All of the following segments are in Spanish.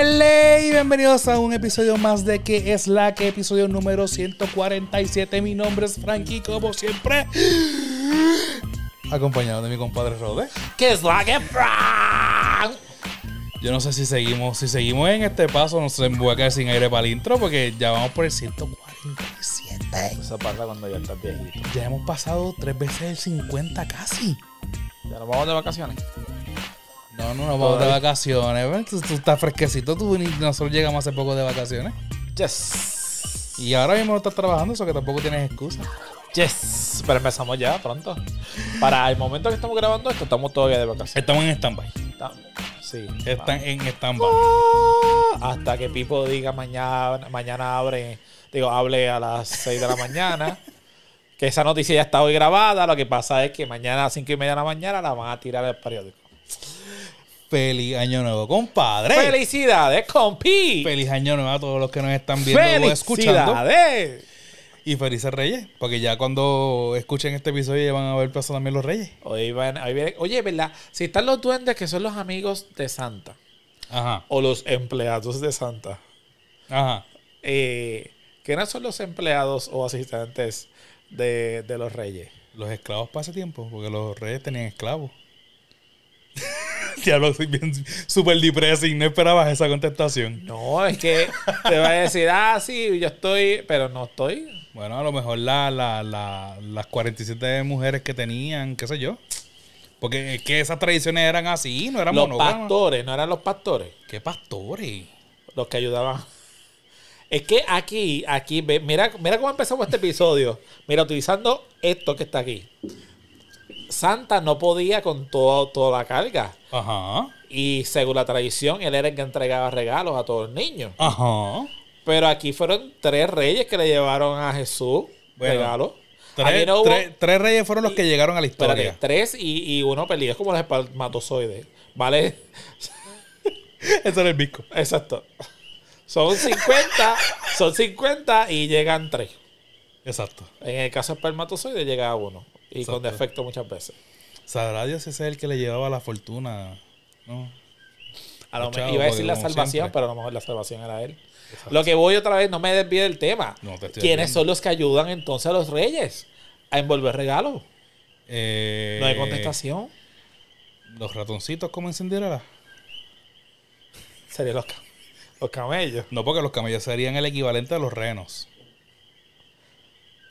Hello y bienvenidos a un episodio más de que es la que episodio número 147. Mi nombre es Frankie, como siempre. Acompañado de mi compadre Rode. ¿Qué es la que Frank? Yo no sé si seguimos, si seguimos en este paso, no sé, me voy a quedar sin aire para el intro porque ya vamos por el 147. Eso pasa cuando ya estás viejito. Ya hemos pasado tres veces el 50 casi. Ya nos vamos de vacaciones. No, no, nos vamos de vacaciones. ¿ves? Tú, tú estás fresquecito, tú y nosotros llegamos hace poco de vacaciones. Yes. Y ahora mismo no estás trabajando, eso que tampoco tienes excusa. Yes. Pero empezamos ya pronto. Para el momento que estamos grabando esto, estamos todavía de vacaciones. Estamos en stand-by. Estamos- Sí. Están en stand-by. Ah, Hasta que Pipo diga mañana, mañana abre, digo, hable a las 6 de la mañana. que esa noticia ya está hoy grabada. Lo que pasa es que mañana a las 5 y media de la mañana la van a tirar al periódico. Feliz año nuevo, compadre. ¡Felicidades, compi! Feliz año nuevo a todos los que nos están viendo o escuchando. ¡Felicidades! Y felices Reyes. Porque ya cuando escuchen este episodio ya van a ver pasado también los Reyes. Hoy van- hoy viene- oye, ¿verdad? Si están los duendes que son los amigos de Santa Ajá. o los empleados de Santa, Ajá. eh, ¿qué no son los empleados o asistentes de, de los reyes? Los esclavos para ese tiempo, porque los reyes tenían esclavos. Diablo, soy bien super depressing. No esperabas esa contestación. No, es que te va a decir, ah, sí, yo estoy, pero no estoy. Bueno, a lo mejor la, la, la- las 47 mujeres que tenían, qué sé yo. Porque es que esas tradiciones eran así, no eran Los monógamas. pastores, no eran los pastores ¿Qué pastores? los que ayudaban. Es que aquí, aquí, mira, mira cómo empezamos este episodio. Mira, utilizando esto que está aquí. Santa no podía con todo, toda la carga. Ajá. Y según la tradición, él era el que entregaba regalos a todos los niños. Ajá. Pero aquí fueron tres reyes que le llevaron a Jesús Bueno, regalos. Tres, Aquí no hubo- tres- tres reyes fueron los que llegaron a la espérate, historia. tres y, y uno peleó. Es como los espermatozoides. ¿Vale? Ese era el bisco. Exacto. Son 50, son 50 y llegan tres. Exacto. En el caso de espermatozoide llega uno. Y con defecto muchas veces. Sabrá Dios ese es el que le llevaba la fortuna. ¿no? A lo Los mejor chavos, iba a decir la salvación, siempre. pero a lo mejor la salvación era él. Lo que voy otra vez, no me desvíe del tema. No, te ¿Quiénes desviando. son los que ayudan entonces a los reyes a envolver regalos? Eh, No hay contestación. Los ratoncitos como en Cinderella. Serían los, los camellos. No, porque los camellos serían el equivalente a los renos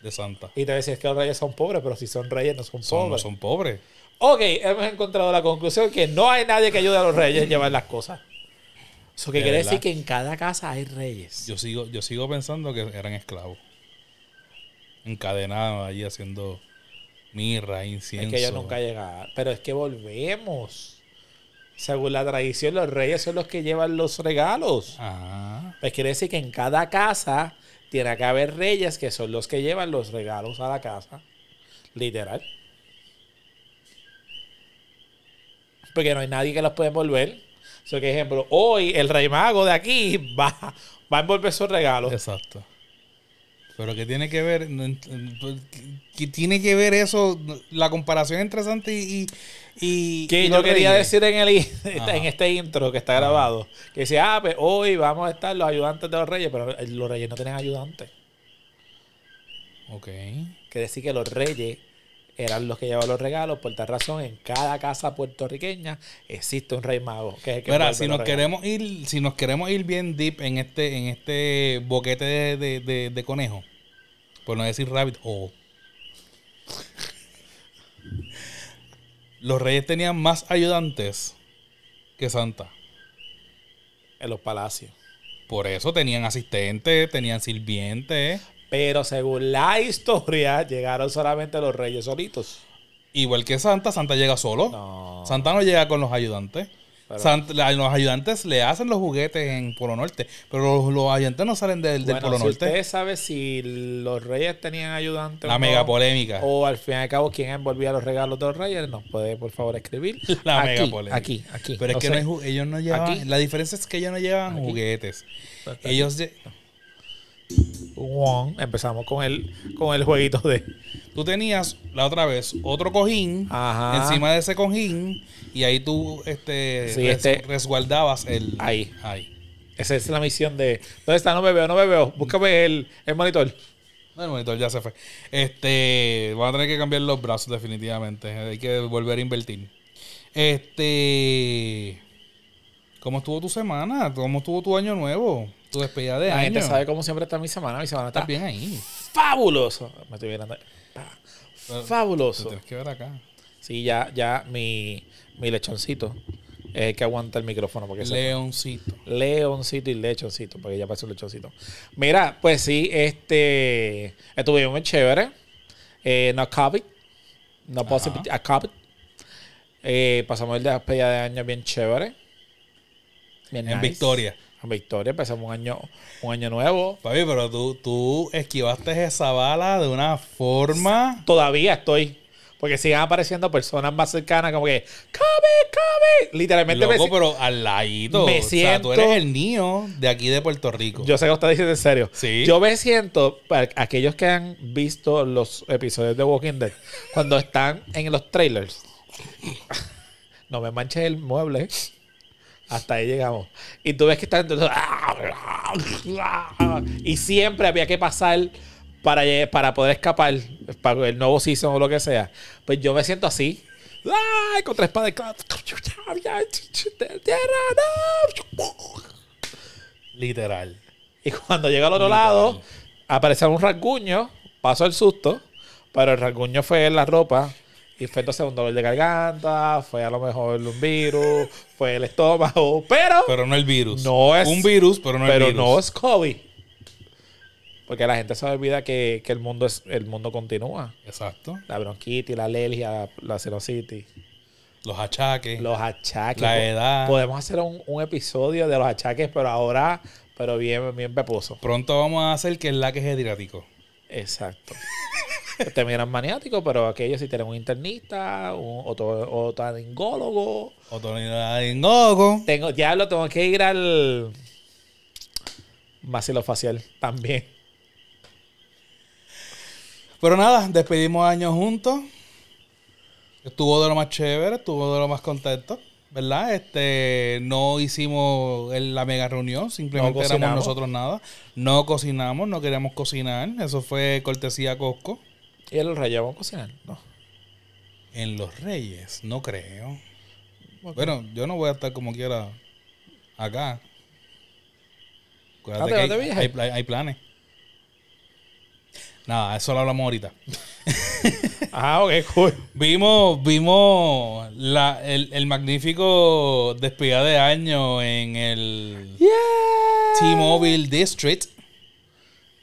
de Santa. Y te decías que los reyes son pobres, pero si son reyes no son Son, no pobres. son pobres. Ok, hemos encontrado la conclusión que no hay nadie que ayude a los reyes a llevar las cosas. Eso que De quiere verdad. decir que en cada casa hay reyes. Yo sigo, yo sigo pensando que eran esclavos. Encadenados allí haciendo mirra, incienso. Es que ellos nunca llegaron. Pero es que volvemos. Según la tradición, los reyes son los que llevan los regalos. Ah, Pues quiere decir que en cada casa tiene que haber reyes que son los que llevan los regalos a la casa. Literal. Porque no hay nadie que los pueda envolver. O ejemplo, hoy el rey mago de aquí va, va a envolver sus regalos. exacto. Pero ¿qué tiene que ver? Pues, ¿qué- ¿Qué tiene que ver eso? La comparación entre Santa y... y, Que y yo quería reyes? decir en, el, Ajá. en este intro que está grabado. Que decía, ah, pues hoy vamos a estar los ayudantes de los reyes, pero los reyes no tienen ayudantes. Ok. Que decir que los reyes eran los que llevaban los regalos. Por tal razón, en cada casa puertorriqueña existe un rey mago. Que es el que Mira, si nos queremos ir, si nos queremos ir bien deep en este, en este boquete de, de- de- de conejo, por no decir rabbit hole. Los reyes tenían más ayudantes que Santa. En los palacios. Por eso tenían asistentes, tenían sirvientes. Pero según la historia, llegaron solamente los reyes solitos. Igual que Santa, Santa llega solo. No. Santa no llega con los ayudantes. Pero- Sant- la- los ayudantes le hacen los juguetes en Polo Norte, pero los, los ayudantes no salen del, del Bueno, Polo si Norte. usted sabe si los reyes tenían ayudantes La o mega no, polémica. O al fin y al cabo, ¿quién envolvía los regalos de los reyes? Nos puede, por favor, escribir. La aquí, mega polémica. Aquí, aquí. Pero es que sé. no hay ellos no llevaban. Aquí. La diferencia es que ellos no llevaban Aquí. juguetes. Aquí. Ellos. lle- Empezamos con el, con el jueguito de. Tú tenías la otra vez otro cojín Ajá. encima de ese cojín y ahí tú este, Sí, res- este- resguardabas el. Ahí. Ahí. Esa es la misión de. ¿Dónde está? No me veo, no me veo. Búscame el, el monitor. No, el monitor ya se fue. Este, van a tener que cambiar los brazos definitivamente. Hay que volver a invertir. Este, ¿cómo estuvo tu semana? ¿Cómo estuvo tu año nuevo? Tu despedida de La año. gente sabe cómo siempre está mi semana. Mi semana está Estás bien ahí. fabuloso. Me estoy mirando. Pero- Te Fabuloso. tienes que ver acá. Sí, ya, ya mi, mi lechoncito es el que aguanta el micrófono. Porque se- Leoncito. Leoncito y lechoncito, porque ya parece un lechoncito. Mira, pues sí, este. Estuvimos muy chévere. Eh, no COVID. No Ajá. possibility. A COVID. Eh, pasamos el despedida de año bien chévere. Bien En nice. Victoria. Victoria. Empezamos un año, un año nuevo. Papi, pero tú, tú esquivaste esa bala de una forma. Todavía estoy. Porque siguen apareciendo personas más cercanas, como que. ¡COVID! ¡COVID! Literalmente me Loco, si- pero al ladito. me O sea, tú siento- eres el niño de aquí de Puerto Rico. Yo sé que lo está diciendo en serio. Sí. Yo me siento, para aquellos que han visto los episodios de Walking Dead, cuando están en los trailers, no me manches el mueble. Hasta ahí llegamos. Y tú ves que están. Y siempre había que pasar para, para poder escapar para el nuevo season o lo que sea. Pues yo me siento así. ¡Ay! Espada clavo. ¡Tierra! ¡No! Literal. Y cuando llega al otro Literal. lado, aparece un rasguño, pasó el susto, pero el rasguño fue en la ropa y fue entonces un dolor de garganta, fue a lo mejor un virus, fue el estómago, pero, Pero no el virus. No es- Un virus, pero no el pero virus. no es COVID. Porque la gente se olvida que, que el mundo es el mundo continúa. Exacto. La bronquitis, la alergia, la, la Los achaques. los achaques. La edad. Podemos hacer un, un episodio de los achaques, pero ahora, pero bien, bien peposo. Pronto vamos a hacer que es la que es hidrático. Exacto. Te miran maniático, pero aquellos si tienen un internista, un oto- otorringólogo. Otorrinolaringologo. Tengo, ya lo tengo que ir al maxilofacial también. Pero nada, despedimos años juntos. Estuvo de lo más chévere, estuvo de lo más contento. ¿Verdad? Este, no hicimos la mega reunión, simplemente No éramos nosotros nada. No cocinamos, no queríamos cocinar. Eso fue cortesía Costco. ¿Y el rey vamos a cocinar? No. En Los Reyes, no creo. Bueno, yo no voy a estar como quiera acá. Ah, que hay, hay hay planes. Nada, eso lo hablamos ahorita. Ah, ok, cool. Vimos, vimos la, el, el magnífico despedida de año en el Yeah. T-Mobile District.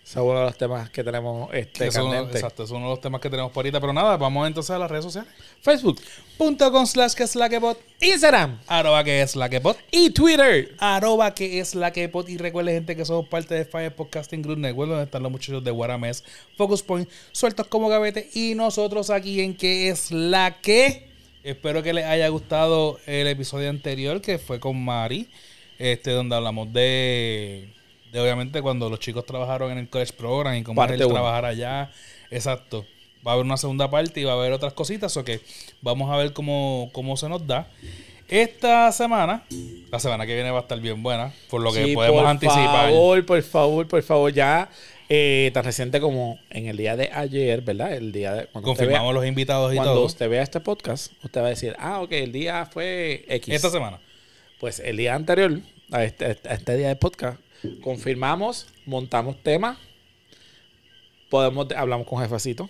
Ese es uno de los temas que tenemos este, es uno- exacto, es uno de los temas que tenemos por ahorita. Pero nada, vamos entonces a las redes sociales. Facebook, Punto con slash que es la que bot. Instagram Arroba que es la que bot. y Twitter. Arroba que es la que bot. Y recuerden, gente, que somos parte de Fire Podcasting Group Network, donde están los muchachos de Guaramés, Focus Point, sueltos como gavete. Y nosotros aquí en que es la que. Espero que les haya gustado el episodio anterior, que fue con Mari, este, donde hablamos de, de obviamente cuando los chicos trabajaron en el college program y cómo Parte es el uno. trabajar allá. Exacto. Va a haber una segunda parte y va a haber otras cositas, o que vamos a ver cómo, cómo se nos da. Esta semana, la semana que viene va a estar bien buena, por lo que Sí, podemos por anticipar. favor, por favor, por favor, ya eh, tan reciente como en el día de ayer, ¿verdad? El día de cuando usted vea- Confirmamos los invitados y Cuando todo. usted vea este podcast, usted va a decir, ah, ok, el día fue X. Esta semana. Pues el día anterior, a este, a este día de podcast, confirmamos, montamos temas, podemos, hablamos con jefecito.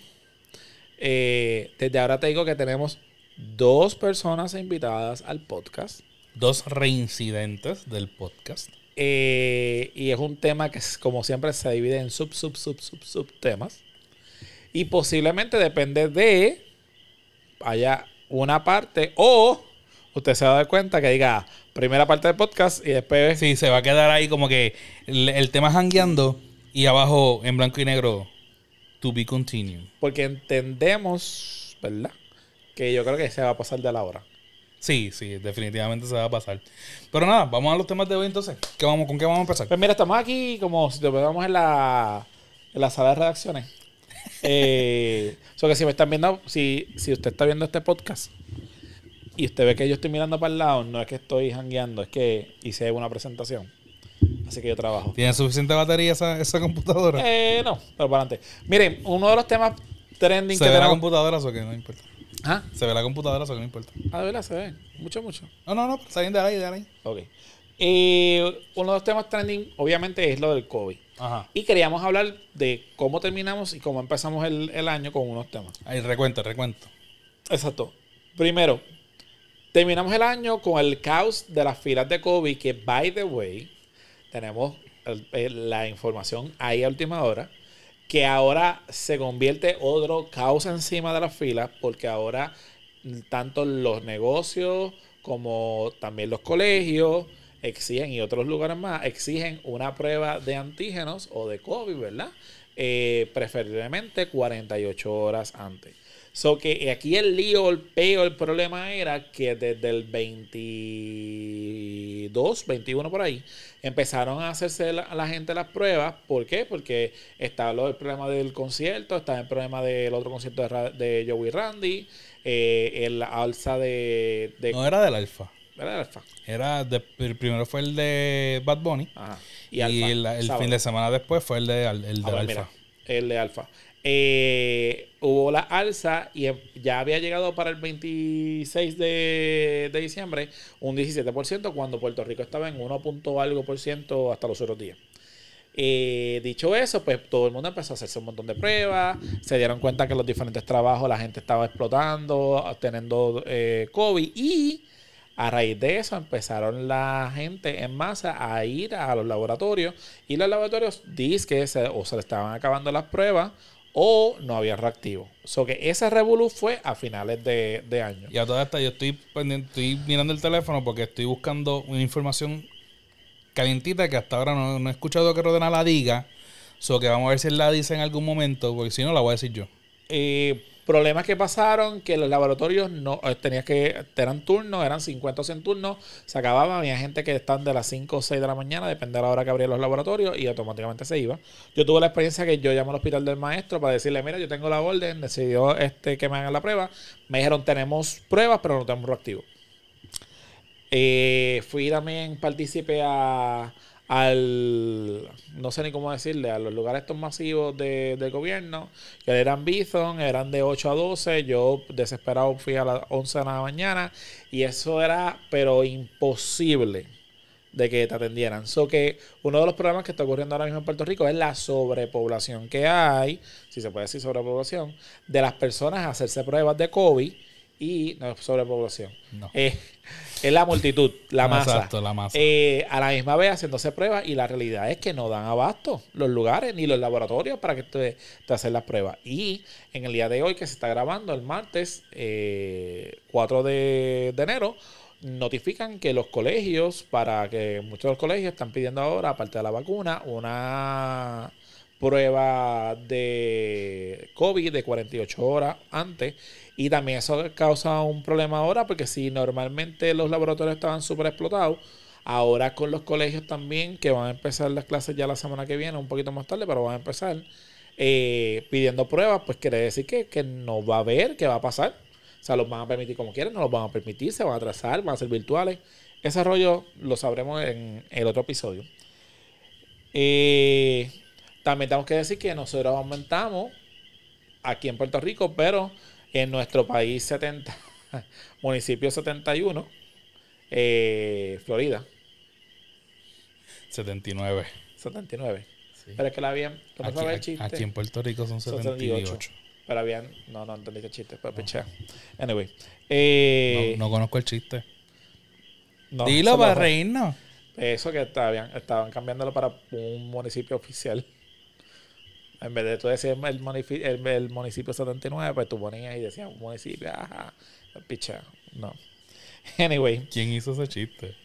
Eh, desde ahora te digo que tenemos dos personas invitadas al podcast. Dos reincidentes del podcast. Eh, y es un tema que, como siempre, se divide en sub, sub, sub, sub, sub temas. Y posiblemente depende de haya una parte o usted se va a dar cuenta que diga primera parte del podcast y después Sí, se va a quedar ahí como que el, el tema jangueando y abajo en blanco y negro, to be continued. porque entendemos, ¿verdad? Que yo creo que se va a pasar de la hora. Sí, sí, definitivamente se va a pasar. Pero nada, vamos a los temas de hoy entonces. ¿Qué vamos, ¿Con qué vamos a empezar? Pues mira, estamos aquí como si nos veamos en la, en la sala de redacciones. Eh, so que si me están viendo, si, si usted está viendo este podcast y usted ve que yo estoy mirando para el lado, no es que estoy jangueando, es que hice una presentación. Así que yo trabajo. ¿Tiene suficiente batería esa, esa computadora? Eh, no, pero para adelante. Miren, uno de los temas trending ¿Se que ve la tenemos. computadora o que no importa? ¿Ah? Se ve la computadora o que no importa. Ah, de verdad, se ve. Mucho, mucho. No, no, no, bien de ahí, de ahí. Ok. Eh, uno de los temas trending, obviamente, es lo del COVID. Ajá. Y queríamos hablar de cómo terminamos y cómo empezamos el, el año con unos temas. Ahí, recuento, recuento. Exacto. Primero, terminamos el año con el caos de las filas de COVID, que, by the way, tenemos el- la información ahí a última hora, que ahora se convierte otro caos encima de las filas, porque ahora tanto los negocios como también los colegios exigen, y otros lugares más, exigen una prueba de antígenos o de COVID, ¿verdad? Eh, preferiblemente 48 horas antes. So que aquí el lío, el peo, el problema era que desde el 22, 21 por ahí, empezaron a hacerse la, la gente las pruebas. ¿Por qué? Porque estaba del problema del concierto, estaba el problema del otro concierto de, de Joey Randy, eh, el alza de... de No era del Alfa. ¿verdad? Alfa. Era de, el primero fue el de Bad Bunny. Ajá. Y, Alfa, el, el fin de semana después fue el de el Ah, del pues Alfa. mira, el de Alfa. Eh, hubo la alza y em- ya había llegado para el 26 de, diciembre un 17%, cuando Puerto Rico estaba en 1. punto algo por ciento hasta los otros días. Eh, dicho eso, pues todo el mundo empezó a hacerse un montón de pruebas, se dieron cuenta que los diferentes trabajos la gente estaba explotando, teniendo eh, COVID y a raíz de eso empezaron la gente en masa a ir a los laboratorios y los laboratorios dicen que o se le estaban acabando las pruebas o no había reactivo. So que ese revolú fue a finales de, de año. Y a toda esta yo estoy pendiente, estoy mirando el teléfono porque estoy buscando una información calientita que hasta ahora no, no he escuchado que Rodena la diga. So que vamos a ver si él la dice en algún momento, porque si no la voy a decir yo. Eh, problemas que pasaron, que los laboratorios no eh, tenías que, eran turnos, eran 50 o 100 turnos, se acababan, había gente que están de las 5 o 6 de la mañana, depende de la hora que abrían los laboratorios, y automáticamente se iba. Yo tuve la experiencia que yo llamé al hospital del maestro para decirle, mira, yo tengo la orden, decidió este, que me hagan la prueba. Me dijeron, tenemos pruebas, pero no tenemos reactivo. Eh, fui también, partícipe a, al, no sé ni cómo decirle, a los lugares estos masivos de, gobierno, que eran Bison, eran de 8 a 12, yo desesperado fui a las 11 de la mañana y eso era, pero imposible de que te atendieran. So que uno de los problemas que está ocurriendo ahora mismo en Puerto Rico es la sobrepoblación que hay, si se puede decir sobrepoblación, de las personas a hacerse pruebas de COVID y no es sobrepoblación. No. Eh, es la multitud, la masa. exacto, la masa. Eh, a la misma vez haciéndose pruebas y la realidad es que no dan abasto los lugares ni los laboratorios para que te, te hacen las pruebas. Y en el día de hoy que se está grabando, el martes eh, 4 de, de enero, notifican que los colegios, para que muchos de los colegios están pidiendo ahora, aparte de la vacuna, una prueba de COVID de 48 horas antes. Y también eso causa un problema ahora, porque si normalmente los laboratorios estaban súper explotados, ahora con los colegios también, que van a empezar las clases ya la semana que viene, un poquito más tarde, pero van a empezar eh, pidiendo pruebas, pues quiere decir que, que no va a haber, que va a pasar. O sea, los van a permitir como quieran, no los van a permitir, se van a atrasar, van a ser virtuales. Ese rollo lo sabremos en el otro episodio. Eh, también tenemos que decir que nosotros aumentamos aquí en Puerto Rico, pero en nuestro país 70, municipio 71, eh, Florida, 79. 79. Sí. Pero es que la habían, no Aquí, el chiste. aquí en Puerto Rico son Son 78. Pero habían, no, no entendí el chiste, pero pichea. Anyway, eh, No, no conozco el chiste. no, Dilo para no- reírnos. Eso que estaban, estaban cambiándolo para un municipio oficial. En vez de tú decir el, munifi- el, el municipio 79, pues tú ponías y decías un municipio, ajá, picha, no. Anyway, ¿Quién hizo ese chiste?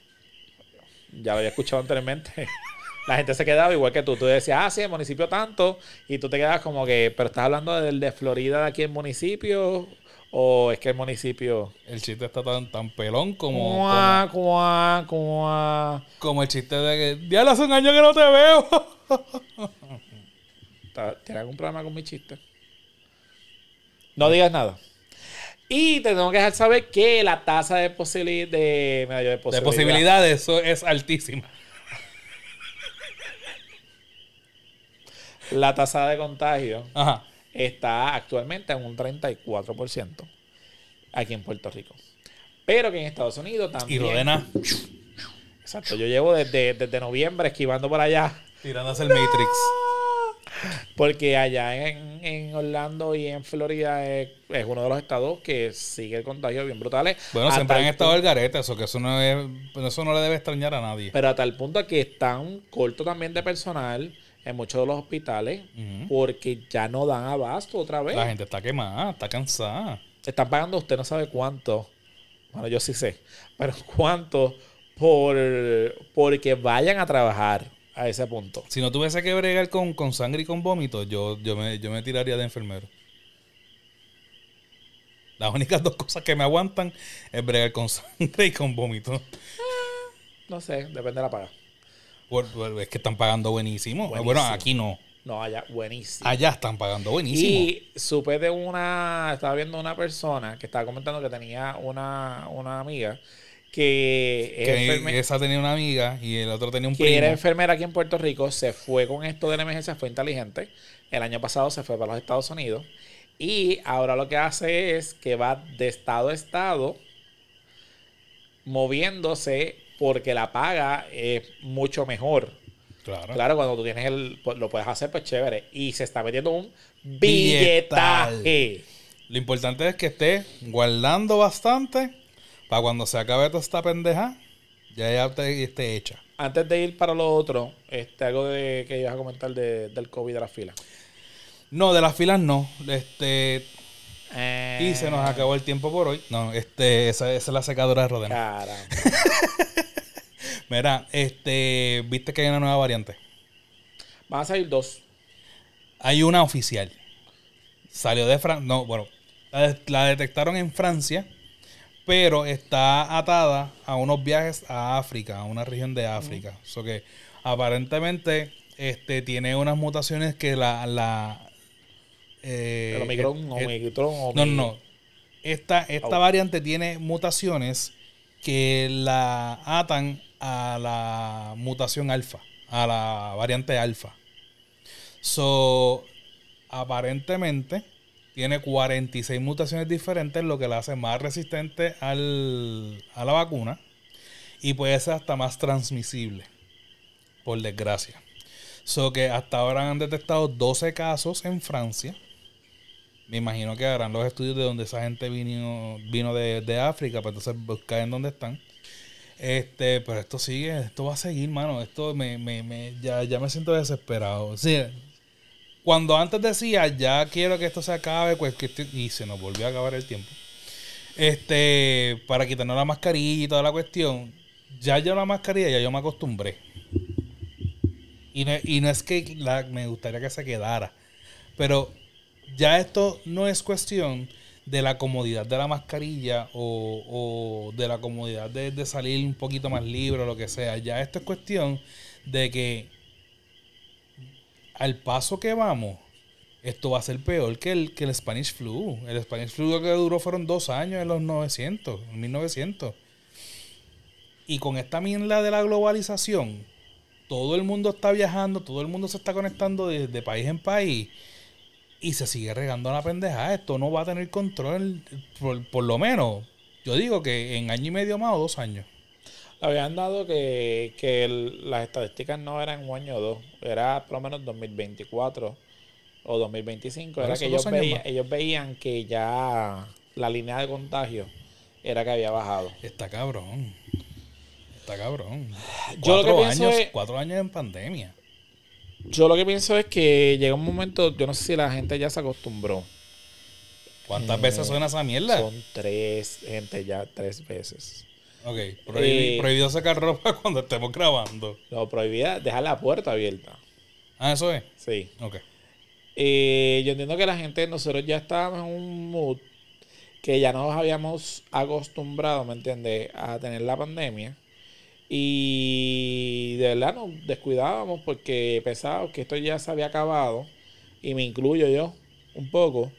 ya lo había escuchado anteriormente. La gente se quedaba igual que tú. Tú decías, ah, sí, el municipio tanto. Y tú te quedas como que, pero estás hablando del de Florida de aquí en municipio. O es que el municipio. El chiste está tan, tan pelón como, Cuá, cuá, cuá. como, como el chiste de que, diablo, hace un año que no te veo. Ta- ¿Tienes algún problema con mi chiste? No digas nada. Y te tengo que dejar saber que la tasa de posibilidad de, mira, yo de De posibilidad, posibilidades, eso es altísima. la tasa de contagio Ajá. está actualmente en un 34% aquí en Puerto Rico. Pero que en Estados Unidos Y también. Rodena Exacto, yo llevo desde, desde noviembre esquivando por allá. tirándose el Matrix. Porque allá en, en Orlando y en Florida es, es uno de los estados que sigue el contagio bien brutales. Bueno, siempre han estado el garete, eso que eso no es, eso no le debe extrañar a nadie. Pero a tal punto que están cortos también de personal en muchos de los hospitales porque ya no dan abasto otra vez. La gente está quemada, está cansada. Están pagando usted no sabe cuánto. Bueno, yo sí sé. Pero cuánto por porque vayan a trabajar a ese punto. Si no tuviese que bregar con, con sangre y con vómitos, yo, yo, me, yo me tiraría de enfermero. Las únicas dos cosas que me aguantan es bregar con sangre y con vómitos. No sé, depende de la paga. Es que están pagando buenísimo. Buenísimo. Bueno, aquí no. No, allá, buenísimo. Allá están pagando buenísimo. Y supe de una, estaba viendo una persona que estaba comentando que tenía una, una amiga que, que esa tenía una amiga y el otro tenía un que primo. era enfermera aquí en Puerto Rico, se fue con esto de la emergencia, fue inteligente. El año pasado se fue para los Estados Unidos. Y ahora lo que hace es que va de estado a estado moviéndose porque la paga es mucho mejor. Claro. Claro, cuando tú tienes el, pues, lo puedes hacer, pues chévere. Y se está metiendo un Billetal. billetaje. Lo importante es que esté guardando bastante para cuando se acabe toda esta pendeja, ya ya te- esté hecha. Antes de ir para lo otro, este, algo de, que ibas a comentar de- del COVID de la fila. No, de las filas no. Este, Eh, y se nos acabó el tiempo por hoy. No, este, esa, esa es la secadora de Rodena. Caramba. Mira, este, viste que hay una nueva variante. Van a salir dos. Hay una oficial. Salió de Francia. No, bueno, la, de- la detectaron en Francia, pero está atada a unos viajes a África, a una región de África. So que aparentemente este, tiene unas mutaciones que la. la eh, El Omicron, eh, Omicron, no, no, no. Esta, esta Oh. variante tiene mutaciones que la atan a la mutación alfa, a la variante alfa. So, aparentemente tiene 46 mutaciones diferentes, lo que la hace más resistente al, a la vacuna y puede ser hasta más transmisible, por desgracia. So que hasta ahora han detectado 12 casos en Francia. Me imagino que harán los estudios de donde esa gente vino, vino de, de África, para entonces buscar en dónde están. Este, pero esto sigue, esto va a seguir, mano. Esto me, me, me- ya, ya me siento desesperado. Sí, cuando antes decía, ya quiero que esto se acabe, pues que esto- y se nos volvió a acabar el tiempo. Este, para quitarnos la mascarilla y toda la cuestión, ya yo la mascarilla, ya yo me acostumbré. Y no, y no es que me gustaría que se quedara, pero ya esto no es cuestión de la comodidad de la mascarilla o, o de la comodidad de, de salir un poquito más libre o lo que sea. Ya esto es cuestión de que al paso que vamos, esto va a ser peor que el, que el Spanish Flu. El Spanish Flu que duró fueron dos años en los 900, en 1900. Y con esta mierda de la globalización, todo el mundo está viajando, todo el mundo se está conectando de, país en país y se sigue regando la pendeja. Esto no va a tener control, por, por lo menos, yo digo que en año y medio más o dos años. Habían dado que, que el- las estadísticas no eran un año o dos, era por lo menos 2024 o 2025. Por Era que ellos, más. ellos veían que ya la línea de contagio era que había bajado. Está cabrón. Está cabrón. Yo lo que Cuatro años, es- cuatro años en pandemia. Yo lo que pienso es que llega un momento, yo no sé si la gente ya se acostumbró. ¿Cuántas Eh, veces suena esa mierda? Son tres, gente, ya tres veces. Ok, prohibi- Eh, prohibido sacar ropa cuando estemos grabando. Lo prohibida, dejar la puerta abierta. Ah, eso es. Sí. Ok. Eh, yo entiendo que la gente, nosotros ya estábamos en un mood que ya nos habíamos acostumbrado, ¿me entiendes?, a tener la pandemia. Y de verdad nos descuidábamos porque pensábamos que esto ya se había acabado. Y me incluyo yo un poco.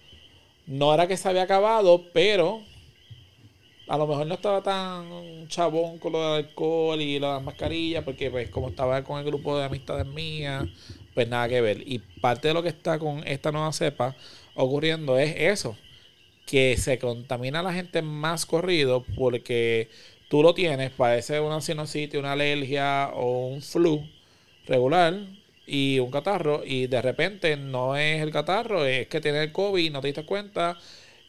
No era que se había acabado, pero a lo mejor no estaba tan chabón con lo del alcohol y las mascarillas, porque pues como estaba con el grupo de amistades mías, pues nada que ver. Y parte de lo que está con esta nueva cepa ocurriendo es eso, que se contamina la gente más corrido porque tú lo tienes, parece una sinusitis, una alergia o un flu regular y un catarro y de repente no es el catarro, es que tiene el COVID, no te diste cuenta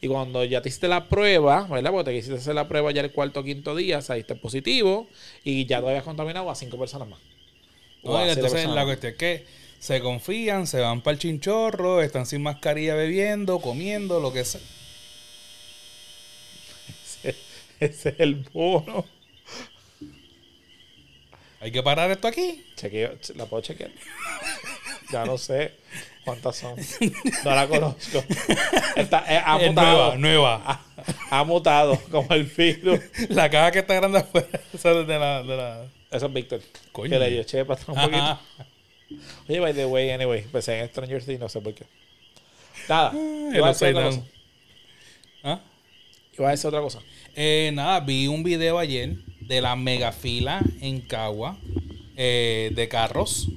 y cuando ya te hiciste la prueba, ¿verdad? Porque te quisiste hacer la prueba ya el cuarto o quinto día, saliste positivo y ya te habías contaminado a cinco personas más. No, entonces la cuestión es que se confían, se van para el chinchorro, están sin mascarilla bebiendo, comiendo, lo que sea. Ese, ese es el bono. Hay que parar esto aquí. Chequeo, ¿La puedo chequear? ya no sé cuántas son. No la conozco. Está, eh, ha Es mutado. nueva, nueva. Ha, ha mutado como el virus. La caja que está grande afuera. Esa es de la, de la... Eso es Víctor. Coño. Que le eché para atrás un poquito. Oye, by the way, anyway, pensé en Stranger Things, no sé por qué. Nada. Iba a decir upside otra cosa. ¿Ah? Iba a decir otra cosa. Eh, nada, vi un video ayer de la megafila en Cagua eh, de carros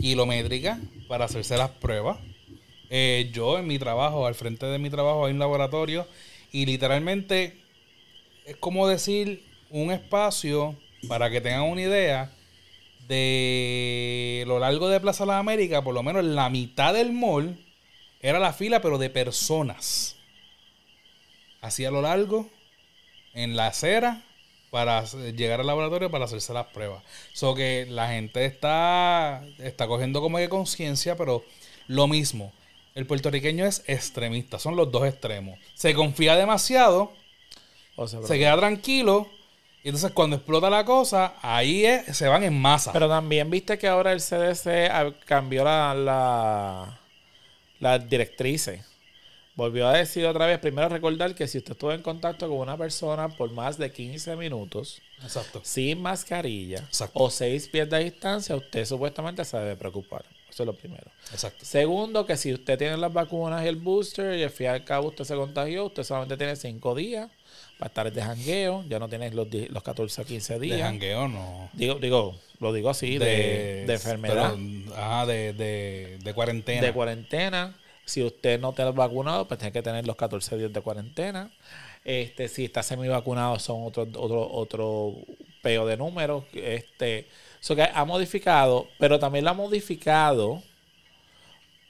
kilométrica para hacerse las pruebas. Eh, yo en mi trabajo, al frente de mi trabajo hay un laboratorio y literalmente es como decir un espacio para que tengan una idea de lo largo de Plaza las Américas, por lo menos la mitad del mall era la fila, pero de personas. Así a lo largo, en la acera, para llegar al laboratorio para hacerse las pruebas. So que la gente está, está cogiendo como que conciencia, pero lo mismo. El puertorriqueño es extremista, son los dos extremos. Se confía demasiado, O sea, pero, se queda tranquilo, y entonces cuando explota la cosa, ahí es- se van en masa. pero también viste que ahora el CDC ha- cambió la, la, las directrices. Volvió a decir otra vez, primero recordar que si usted estuvo en contacto con una persona por más de 15 minutos, Exacto. sin mascarilla Exacto. o 6 pies de distancia, usted supuestamente se debe preocupar. Eso es lo primero. Exacto. Segundo, que si usted tiene las vacunas y el booster y al fin y al cabo usted se contagió, usted solamente tiene 5 días para estar de jangueo, ya no tienes los, los 14 a 15 De días. jangueo no. Digo, digo, lo digo así, de, de enfermedad, pero, ajá, de, de, de cuarentena. de cuarentena. Si usted no te ha vacunado, pues tiene que tener los 14 días de cuarentena. Este, si está semi vacunado, son otro, otro, otro peo de números. Este, eso que ha modificado, pero también lo ha modificado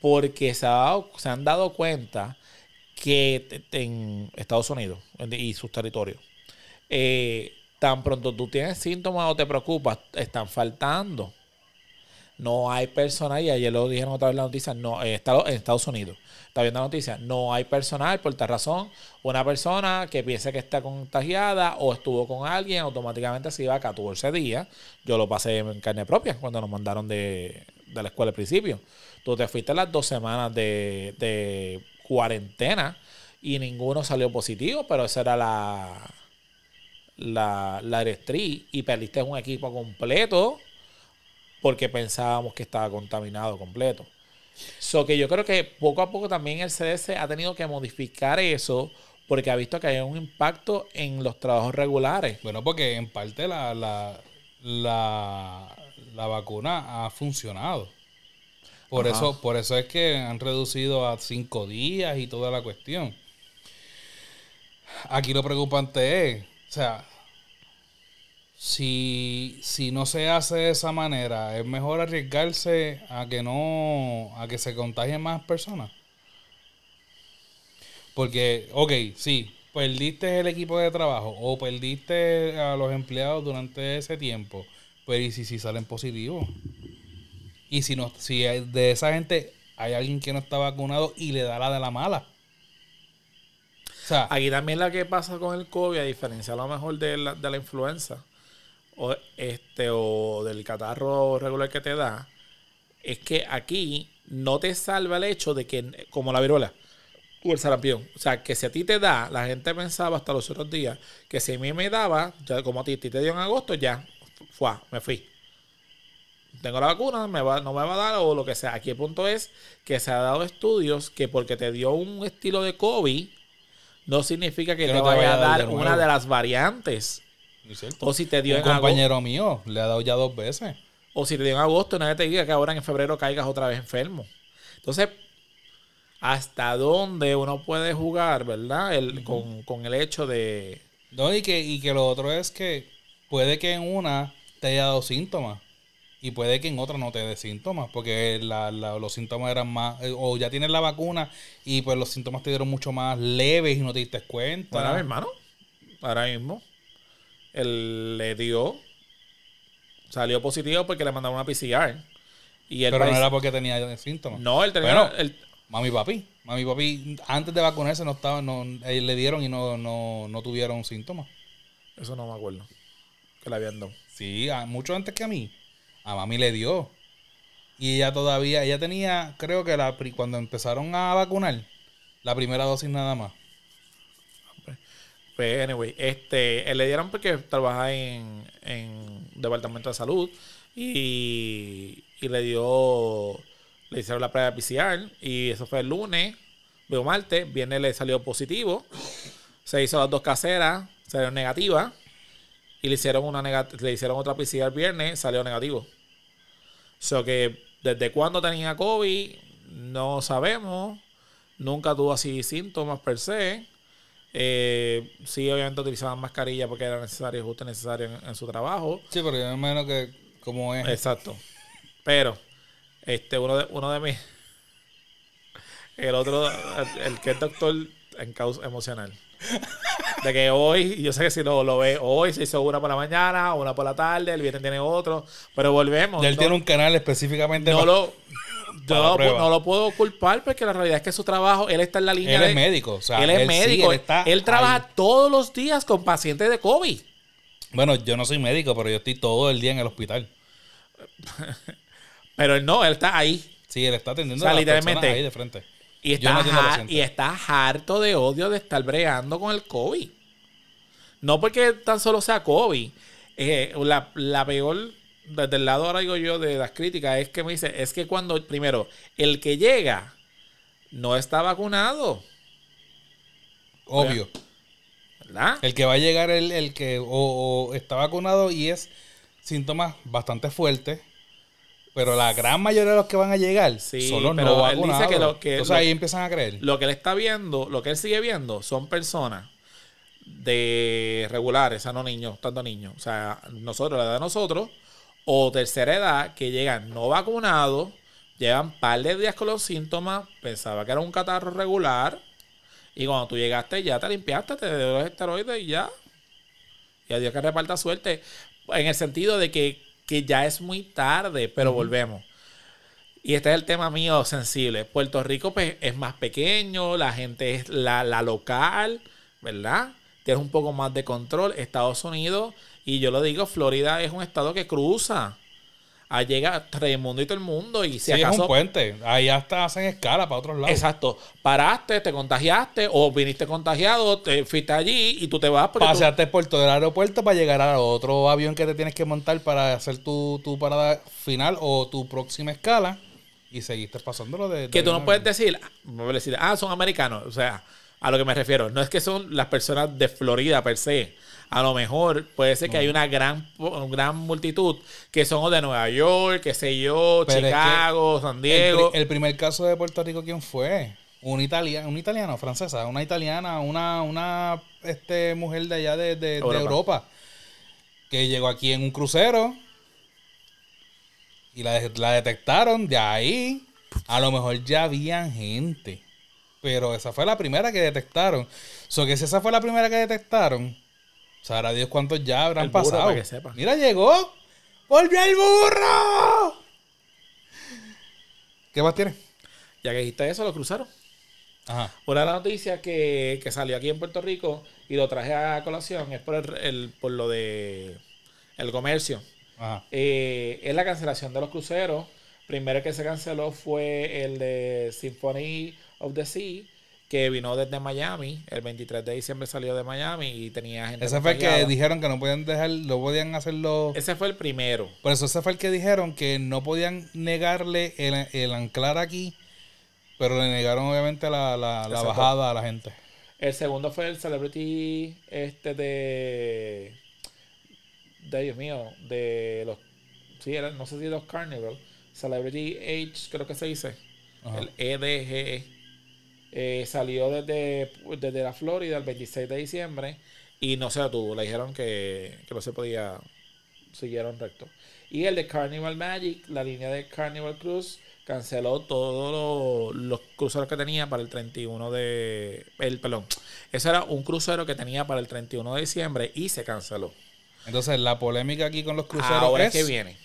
porque se, ha dado- se han dado cuenta que en Estados Unidos y sus territorios, eh, tan pronto tú tienes síntomas o te preocupas, están faltando. No hay personal, y ayer lo dijeron otra vez en la noticia, no, eh, está en Estados Unidos. Está viendo la noticia, no hay personal por tal razón. Una persona que piense que está contagiada o estuvo con alguien, automáticamente se iba a 14 días. Yo lo pasé en carne propia cuando nos mandaron de, de la escuela al principio. Tú te fuiste las dos semanas de, de cuarentena y ninguno salió positivo, pero esa era la, la, la y perdiste un equipo completo porque pensábamos que estaba contaminado completo. So que yo creo que poco a poco también el CDC ha tenido que modificar eso porque ha visto que hay un impacto en los trabajos regulares. Bueno, porque en parte la, la, la, la vacuna ha funcionado. Por Ajá. eso, por eso es que han reducido a cinco días y toda la cuestión. Aquí lo preocupante es, o sea, si, si no se hace de esa manera, es mejor arriesgarse a que no, a que se contagien más personas. Porque, ok, sí, perdiste el equipo de trabajo o perdiste a los empleados durante ese tiempo, pero ¿y si, si salen positivos? Y si no, si de esa gente hay alguien que no está vacunado y le da la de la mala. O sea, Aquí también lo que pasa con el COVID, a diferencia a lo mejor de la, de la influenza o, este, o del catarro regular que te da, es que aquí no te salva el hecho de que, como la viruela o el sarampión, o sea, que si a ti te da, la gente pensaba hasta los otros días que si a mí me daba, ya como a ti, a ti te dio en agosto, ya, fue, me fui. Tengo la vacuna, me va, no me va a dar o lo que sea. Aquí el punto es que se ha dado estudios que porque te dio un estilo de COVID, no significa que, Que te, no te vaya a vaya a dar una de las variantes. O si te dio un en agosto. compañero mío le ha dado ya dos veces. O si te dio en agosto, nadie te diga que ahora en febrero caigas otra vez enfermo. Entonces, ¿hasta dónde uno puede jugar, verdad? El, con, con el hecho de... No, y que, y que lo otro es que puede que en una te haya dado síntomas y puede que en otra no te dé síntomas porque la- la- los síntomas eran más eh, o ya tienes la vacuna y pues los síntomas te dieron mucho más leves y no te diste cuenta. Bueno, mi hermano, ahora mismo, él le dio, salió positivo porque le mandaron una PCR. Y él pero no era porque tenía síntomas. No, él tenía... Bueno. él- Mami y papi, mami y papi antes de vacunarse no estaban, no, eh, le dieron y no, no, no tuvieron síntomas. eso no me acuerdo. Que le habían dado. Sí, a- mucho antes que a mí. A mami le dio. Y ella todavía, ella tenía, creo que la cuando empezaron a vacunar, la primera dosis nada más. Pues, anyway, este, le dieron porque trabaja en, en departamento de salud y, y le dio, le hicieron la prueba PCR y eso fue el lunes, veo martes, viernes le salió positivo, se hizo las dos caseras, salió negativa y le hicieron una le hicieron otra PCR viernes, salió negativo. So que desde cuándo tenía COVID, no sabemos, nunca tuvo así síntomas per se. Eh, sí, obviamente utilizaban mascarilla porque era necesario, justo necesario en, en su trabajo. Sí, pero yo me imagino que como es. Exacto. Pero, este, uno de, uno de mis. El otro, el, el que es doctor en causa emocional. De que hoy, yo sé que si lo, lo ve, hoy se hizo una por la mañana, una por la tarde, el viernes tiene otro, pero volvemos. Ya él no- tiene un canal específicamente no para- lo, yo para no, lo no puedo culpar porque la realidad es que su trabajo, él está en la línea Él de- es médico. O sea, él es médico. él, está él trabaja ahí. todos los días con pacientes de COVID. Bueno, yo no soy médico, pero yo estoy todo el día en el hospital. Pero él no, él está ahí. Sí, él está atendiendo O sea, a las literalmente, ahí de frente. Y está, no har- y está harto de odio de estar bregando con el COVID. No porque tan solo sea COVID. Eh, la, la peor, desde el lado ahora digo yo de las críticas, es que me dice, es que cuando, primero, el que llega no está vacunado, Obvio. ¿verdad? El que va a llegar, el, el que o, o está vacunado y es síntomas bastante fuertes. Pero la gran mayoría de los que van a llegar Sí, pero no él dice vacunados. que lo- que Entonces lo- ahí empiezan a creer. Lo que él está viendo, lo que él sigue viendo, son personas de regulares, o sea, no niños, tanto niños. O sea, nosotros, la edad de nosotros, o tercera edad, que llegan no vacunados, llevan par de días con los síntomas, pensaba que era un catarro regular, y cuando tú llegaste ya te limpiaste, te dio los esteroides y ya. Y a Dios que reparta suerte. En el sentido de que, que ya es muy tarde, pero volvemos. Y este es el tema mío sensible. Puerto Rico pues, es más pequeño, la gente es la, la local, ¿verdad? Tienes un poco más de control. Estados Unidos, y yo lo digo, Florida es un estado que cruza. Ahí llega Raimundo y todo el mundo. Y si Sí, es acaso. un puente. Ahí hasta hacen escala para otros lados. Exacto. Paraste, te contagiaste o viniste contagiado, te fuiste allí y tú te vas porque tú- Paseaste por todo el aeropuerto para llegar a otro avión que te tienes que montar para hacer tu, tu parada final o tu próxima escala y seguiste pasándolo de... que de tú no puedes decir, decir, ah, son americanos. O sea, a lo que me refiero. No es que son las personas de Florida per se. A lo mejor puede ser que hay una gran, una gran multitud que son de Nueva York, qué sé yo, Pero es que Chicago, San Diego. el primer caso de Puerto Rico, ¿quién fue? Un italiano, un italiano, francesa, una italiana, una, una este, mujer de allá de, de- de Europa. Europa. que llegó aquí en un crucero y la, la detectaron de ahí. A lo mejor ya habían gente. Pero esa fue la primera que detectaron. So que si esa fue la primera que detectaron, sabrá Dios cuántos ya habrán El burro, pasado. para que sepa. Mira, llegó. ¡Volvió el burro! ¿Qué más tiene? Ya que dijiste eso, lo cruzaron. Ajá. Una de las noticias que, que salió aquí en Puerto Rico y lo traje a colación es por, el, el- por lo de el comercio. Ajá. Eh, es la cancelación de los cruceros. Primero que se canceló fue el de Symphony of the Sea, que vino desde Miami. El 23 de diciembre salió de Miami y tenía gente. Ese fue el que dijeron que no podían dejar, no podían hacerlo. Ese fue el primero. Por eso ese fue el que dijeron que no podían negarle el, el anclar aquí, pero le negaron obviamente la, la, bajada a la gente. El segundo fue el Celebrity este de de Dios mío, de los sí, era, no sé si dos Carnival, Celebrity Age, creo que se dice, el EDGE, eh, salió desde, desde la Florida el 26 de diciembre y no se detuvo. Le dijeron que, que no se podía, siguieron recto. Y el de Carnival Magic, la línea de Carnival Cruise, canceló todos los, cruceros que tenía para el 31 de... El, perdón, ese era un crucero que tenía para el 31 de diciembre y se canceló. Entonces, la polémica aquí con los cruceros Ahora es que viene.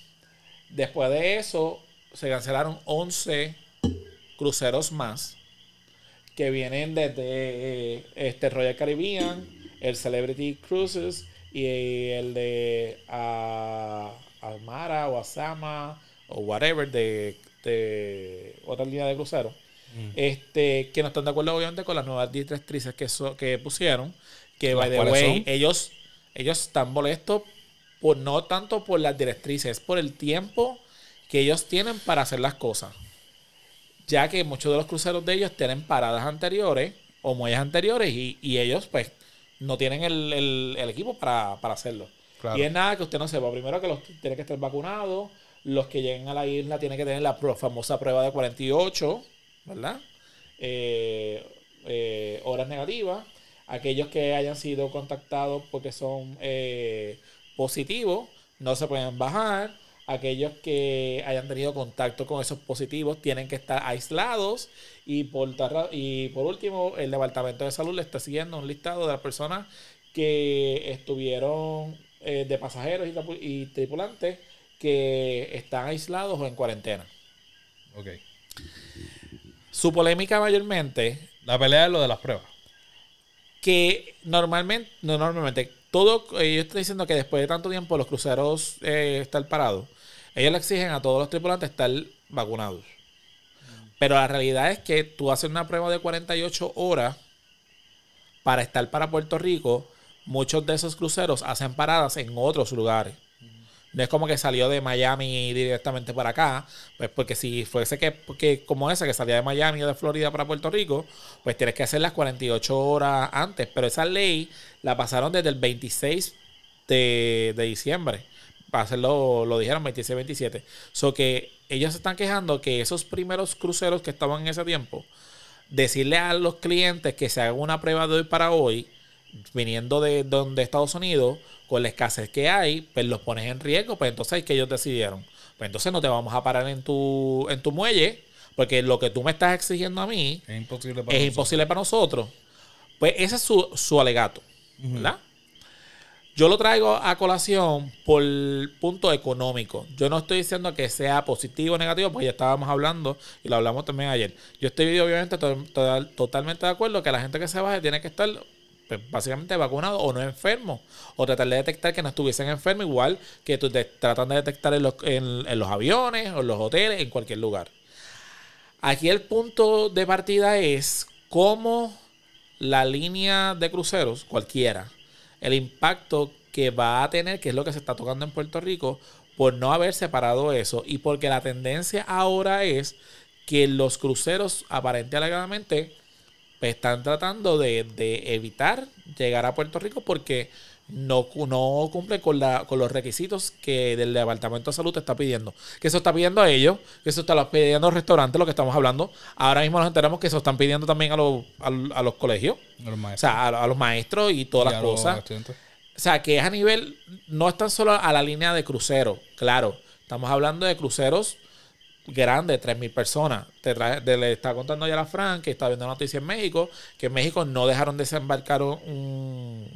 Después de eso, se cancelaron 11 cruceros más que vienen desde este Royal Caribbean, el Celebrity Cruises y el de uh, Almara o Asama o whatever de, otra línea de crucero. Mm. Este, que no están de acuerdo obviamente con las nuevas directrices que, que pusieron. Que by the way, ellos, ellos están molestos por no tanto por las directrices, por el tiempo que ellos tienen para hacer las cosas. Ya que muchos de los cruceros de ellos tienen paradas anteriores o muelles anteriores y, y ellos pues no tienen el, equipo para, hacerlo. Y es nada que usted no sepa. Primero que los tiene que estar vacunados. Los que lleguen a la isla tienen que tener la famosa prueba de 48, ¿verdad? Eh, eh, horas negativas. Aquellos que hayan sido contactados porque son eh, positivos no se pueden bajar. Aquellos que hayan tenido contacto con esos positivos tienen que estar aislados. Y por, y por último, el Departamento de Salud le está siguiendo un listado de las personas que estuvieron eh, de pasajeros y, tripulantes que están aislados o en cuarentena. Ok. Su polémica mayormente. La pelea es lo de las pruebas. Que normalmente, no normalmente, todo, ellos están diciendo que después de tanto tiempo los cruceros eh, están parados ellos le exigen a todos los tripulantes estar vacunados. Pero la realidad es que tú haces una prueba de 48 horas para estar para Puerto Rico. Muchos de esos cruceros hacen paradas en otros lugares. No es como que salió de Miami directamente para acá, pues porque si fuese que, como esa que salía de Miami o de Florida para Puerto Rico, pues tienes que hacer las 48 horas antes. Pero esa ley la pasaron desde el 26 de, de diciembre para hacerlo, lo dijeron 26-27. So que ellos se están quejando que esos primeros cruceros que estaban en ese tiempo, decirle a los clientes que se hagan una prueba de hoy para hoy, viniendo de donde Estados Unidos, con la escasez que hay, pues los pones en riesgo, pues entonces hay que ellos decidieron. Pues entonces no te vamos a parar en tu, en tu muelle, porque lo que tú me estás exigiendo a mí es imposible para, nosotros. Imposible para nosotros. Pues ese es su, su alegato, ¿verdad? Yo lo traigo a colación por punto económico. Yo no estoy diciendo que sea positivo o negativo, porque ya estábamos hablando y lo hablamos también ayer. Yo estoy obviamente totalmente de acuerdo que la gente que se baje tiene que estar pues, básicamente vacunado o no enfermo. O tratar de detectar que no estuviesen enfermos, igual que tratan de detectar en los, en los aviones o en los hoteles, en cualquier lugar. Aquí el punto de partida es cómo la línea de cruceros, cualquiera, el impacto que va a tener, que es lo que se está tocando en Puerto Rico, por no haber separado eso y porque la tendencia ahora es que los cruceros aparentemente pues, están tratando de, evitar llegar a Puerto Rico porque no, no cumple con, la, con los requisitos que del Departamento de Salud te está pidiendo. Que eso está pidiendo a ellos, que eso está pidiendo a los restaurantes, lo que estamos hablando. Ahora mismo nos enteramos que eso están pidiendo también a, los, a, los colegios. o sea, a, los maestros y todas las cosas. O sea, que es a nivel, no es tan solo a la línea de crucero, claro. Estamos hablando de cruceros grandes, 3.000 personas. Te le está contando ya a la Fran, que está viendo noticias en México, que en México no dejaron desembarcar un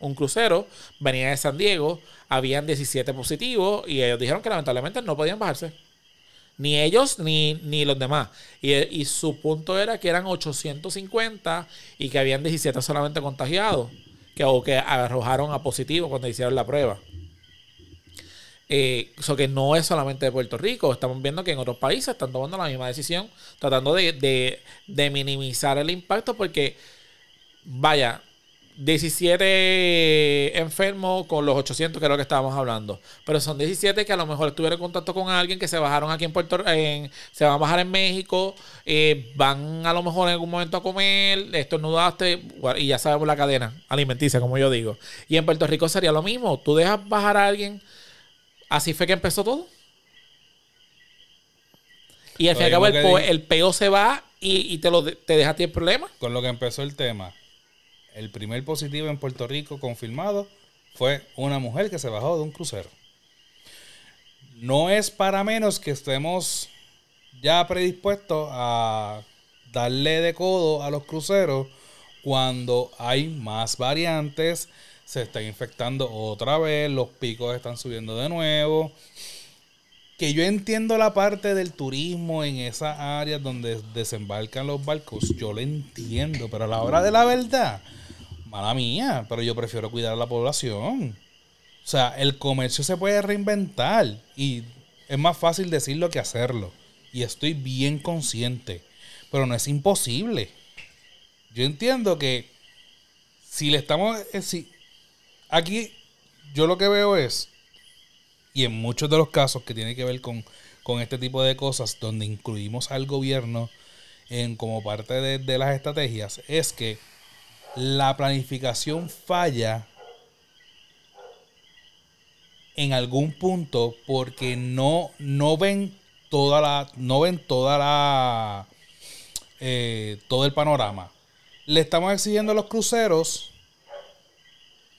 un crucero, venía de San Diego, habían 17 positivos y ellos dijeron que lamentablemente no podían bajarse. Ni ellos ni, ni los demás. Y, su punto era que eran 850 y que habían 17 solamente contagiados, que, o que arrojaron a positivo cuando hicieron la prueba. Eso eh, que no es solamente de Puerto Rico, estamos viendo que en otros países están tomando la misma decisión, tratando de, de minimizar el impacto porque, vaya, 17 enfermos con los 800 que es lo que estábamos hablando. Pero son 17 que a lo mejor estuvieron en contacto con alguien que se bajaron aquí en Puerto Rico, se van a bajar en México, eh, van a lo mejor en algún momento a comer, estornudaste y ya sabemos la cadena alimenticia, como yo digo. Y en Puerto Rico sería lo mismo. Tú dejas bajar a alguien, así fue que empezó todo. Y al fin y al cabo el, po- peo se va y, y te, lo, te deja a ti el problema. Con lo que empezó el tema, el primer positivo en Puerto Rico confirmado fue una mujer que se bajó de un crucero. No es para menos que estemos ya predispuestos a darle de codo a los cruceros cuando hay más variantes, se están infectando otra vez, los picos están subiendo de nuevo. Que yo entiendo la parte del turismo en esas áreas donde desembarcan los barcos, yo lo entiendo, pero a la hora de la verdad, mala mía, pero yo prefiero cuidar a la población. O sea, el comercio se puede reinventar y es más fácil decirlo que hacerlo. Y estoy bien consciente, pero no es imposible. Yo entiendo que si le estamos... eh, aquí yo lo que veo es, y en muchos de los casos que tiene que ver con, con este tipo de cosas, donde incluimos al gobierno en, como parte de, de las estrategias, es que la planificación falla en algún punto porque no, no ven toda la no ven toda la eh, todo el panorama. Le estamos exigiendo a los cruceros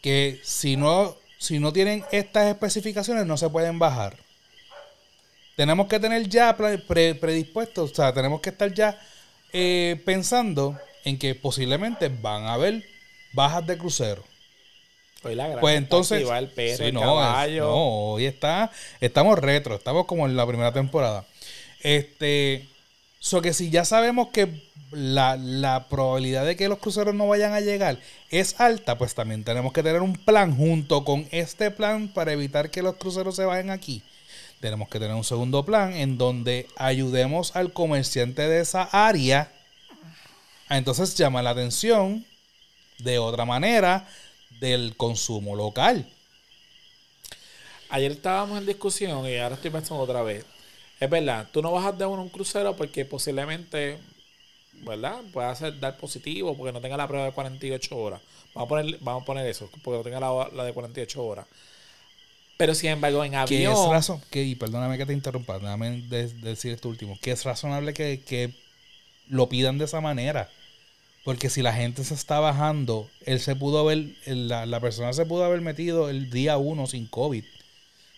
que si no si no tienen estas especificaciones no se pueden bajar. Tenemos que tener ya pre- pre- predispuestos o sea tenemos que estar ya eh, pensando en que posiblemente van a haber bajas de crucero Hoy la gran pues entonces. va el perro, Sí, el no, caballo. no, hoy está. Estamos retro, estamos como en la primera temporada. Este. So que si ya sabemos que la, la probabilidad de que los cruceros no vayan a llegar es alta, pues también tenemos que tener un plan junto con este plan para evitar que los cruceros se vayan aquí. Tenemos que tener un segundo plan en donde ayudemos al comerciante de esa área entonces llamar la atención de otra manera del consumo local. Ayer estábamos en discusión y ahora estoy pensando otra vez. Es verdad, tú no bajas de uno un crucero porque posiblemente, ¿verdad? Pueda ser dar positivo porque no tenga la prueba de 48 horas. Vamos a poner, vamos a poner eso, porque no tenga la, la de 48 horas. Pero sin embargo, en avión. es razón, que, y perdóname que te interrumpa, déjame de- decir esto último, que es razonable que, que lo pidan de esa manera. Porque si la gente se está bajando, él se pudo haber, la, la persona se pudo haber metido el día uno sin COVID.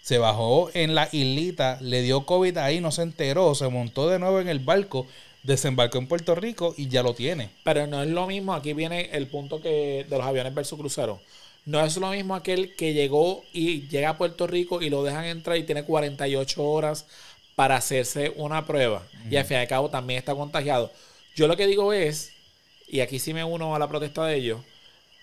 Se bajó en la islita, le dio COVID ahí, no se enteró, se montó de nuevo en el barco, desembarcó en Puerto Rico y ya lo tiene. Pero no es lo mismo, aquí viene el punto que de los aviones versus cruceros. No es lo mismo aquel que llegó y llega a Puerto Rico y lo dejan entrar y tiene 48 horas para hacerse una prueba. Y al fin y al cabo también está contagiado. Yo lo que digo es, y aquí sí me uno a la protesta de ellos,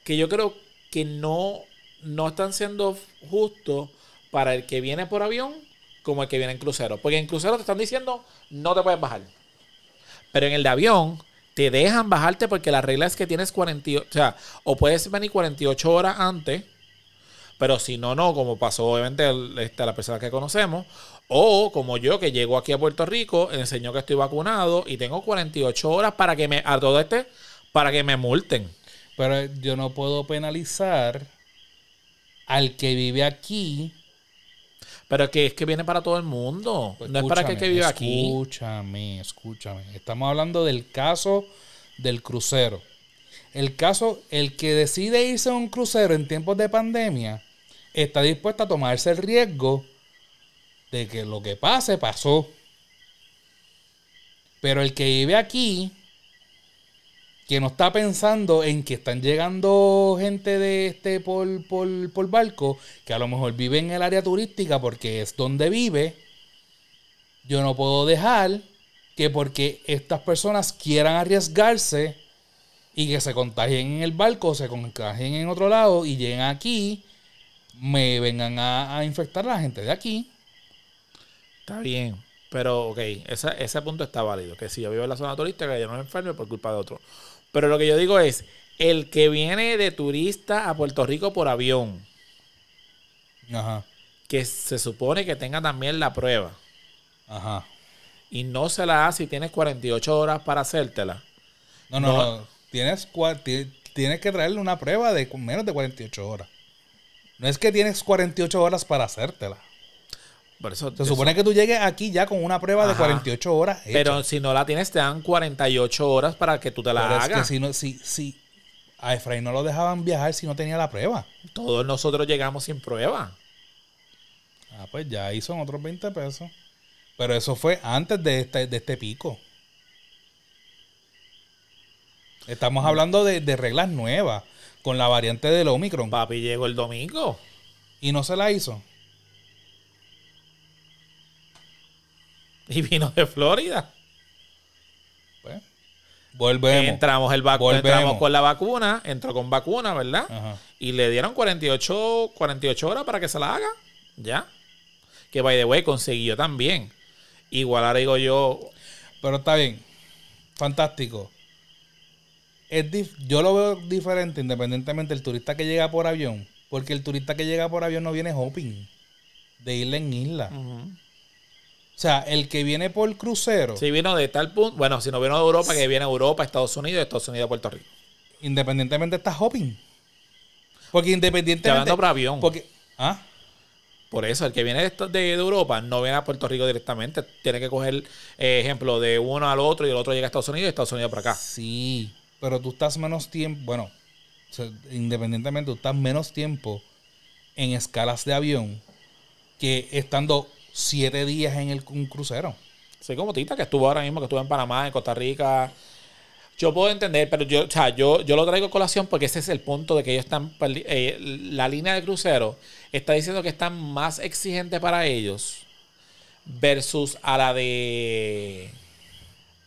que yo creo que no, no están siendo justos para el que viene por avión como el que viene en crucero. Porque en crucero te están diciendo no te puedes bajar. Pero en el de avión te dejan bajarte porque la regla es que tienes 48, o sea, o puedes venir 48 horas antes, pero si no, no, como pasó obviamente el- este, la persona que conocemos, o como yo que llego aquí a Puerto Rico, enseño que estoy vacunado y tengo 48 horas para que me, a todo este, para que me multen. Pero yo no puedo penalizar al que vive aquí Pero que es que viene para todo el mundo. Pues no es para que escúchame, vive aquí. Escúchame, escúchame. Estamos hablando del caso del crucero. El caso, el que decide irse a un crucero en tiempos de pandemia, está dispuesto a tomarse el riesgo de que lo que pase, pasó. Pero el que vive aquí, que no está pensando en que están llegando gente de este por, por, por barco, que a lo mejor vive en el área turística porque es donde vive, yo no puedo dejar que porque estas personas quieran arriesgarse y que se contagien en el barco, se contagien en otro lado y lleguen aquí, me vengan a, infectar a la gente de aquí. Está bien. Pero, ok, esa- ese punto está válido. Que si yo vivo en la zona turística, yo no me enferme por culpa de otro. Pero lo que yo digo es, el que viene de turista a Puerto Rico por avión, Ajá, que se supone que tenga también la prueba, ajá. y no se la hace y tienes 48 horas para hacértela. No, no, No. no. Tienes, que traerle una prueba de menos de 48 horas. No es que tienes 48 horas para hacértela. Por eso, Se eso- supone que tú llegues aquí ya con una prueba de Ajá. 48 horas. hecha. Pero si no la tienes, te dan 48 horas para que tú te la Pero es hagas. que si no, si, si a Efraín no lo dejaban viajar si no tenía la prueba. Todos nosotros llegamos sin prueba. Ah, pues ya ahí son otros 20 pesos. Pero eso fue antes de este, de este pico. Estamos hablando de, de reglas nuevas con la variante del Omicron. Papi llegó el domingo. Y no se la hizo. Y vino de Florida. Pues, volvemos. Entramos, el Volvemos. entramos con la vacuna, entró con vacuna, ¿verdad? Ajá. Y le dieron 48, 48 horas para que se la haga. Ya. Que by the way, consiguió también. Igual ahora digo yo, Pero está bien. Fantástico. Es dif- yo lo veo diferente independientemente del turista que llega por avión. Porque el turista que llega por avión no viene hopping. De isla en isla. O sea, el que viene por crucero, si vino de tal punto, bueno, si no vino de Europa, que viene a Europa, Estados Unidos, de Estados Unidos a Puerto Rico. independientemente está hopping. Porque Te independientemente. hablando por avión. Porque. Ah, Por eso, el que viene de, esto- de- de Europa no viene a Puerto Rico directamente. Tiene que coger eh, ejemplo de uno al otro y el otro llega a Estados Unidos y Estados Unidos para acá. sí. Pero tú estás menos tiempo. Bueno, o sea, independientemente, tú estás menos tiempo en escalas de avión que estando siete días en el, un crucero. Soy como Tita, que estuvo ahora mismo, que estuvo en Panamá, en Costa Rica. Yo puedo entender, pero yo, o sea, yo, yo lo traigo a colación porque ese es el punto de que ellos están. eh, la línea de crucero está diciendo que están más exigentes para ellos versus a la de.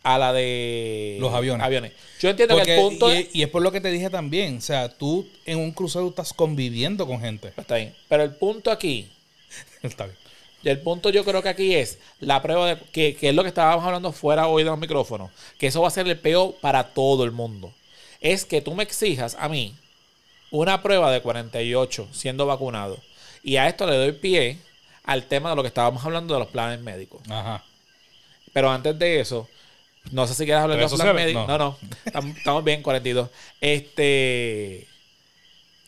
A la de. Los aviones. Aviones. Yo entiendo que el punto y, es. y es por lo que te dije también. O sea, tú en un crucero estás conviviendo con gente. Está bien. Pero el punto aquí. Está bien. Y el punto yo creo que aquí es la prueba de que, que es lo que estábamos hablando fuera hoy de los micrófonos, que eso va a ser el peor para todo el mundo. Es que tú me exijas a mí una prueba de 48 siendo vacunado. Y a esto le doy pie al tema de lo que estábamos hablando de los planes médicos. Ajá. Pero antes de eso, no sé si quieres hablar de los planes médicos. no. No, no. Estamos, bien, 42. Este.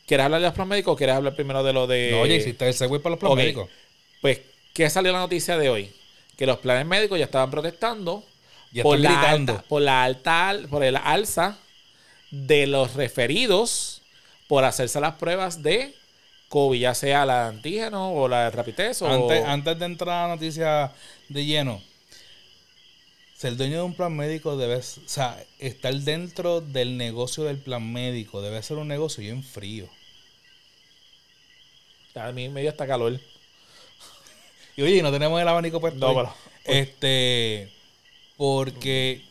¿Quieres hablar de los planes médicos o quieres hablar primero de lo de. no, oye, hiciste el segway para los planes médicos. Pues, ¿qué salió la noticia de hoy? Que los planes médicos ya estaban protestando Ya por, la alta, por la alta al- por el alza de los referidos por hacerse las pruebas de COVID, ya sea la de antígeno o la de rapidez o Antes, antes de entrar a la noticia de lleno, ser dueño de un plan médico debe, o sea, estar dentro del negocio del plan médico debe ser un negocio bien frío. a mí me dio hasta calor. Y oye, no tenemos el abanico puesto. No, pero- Este, porque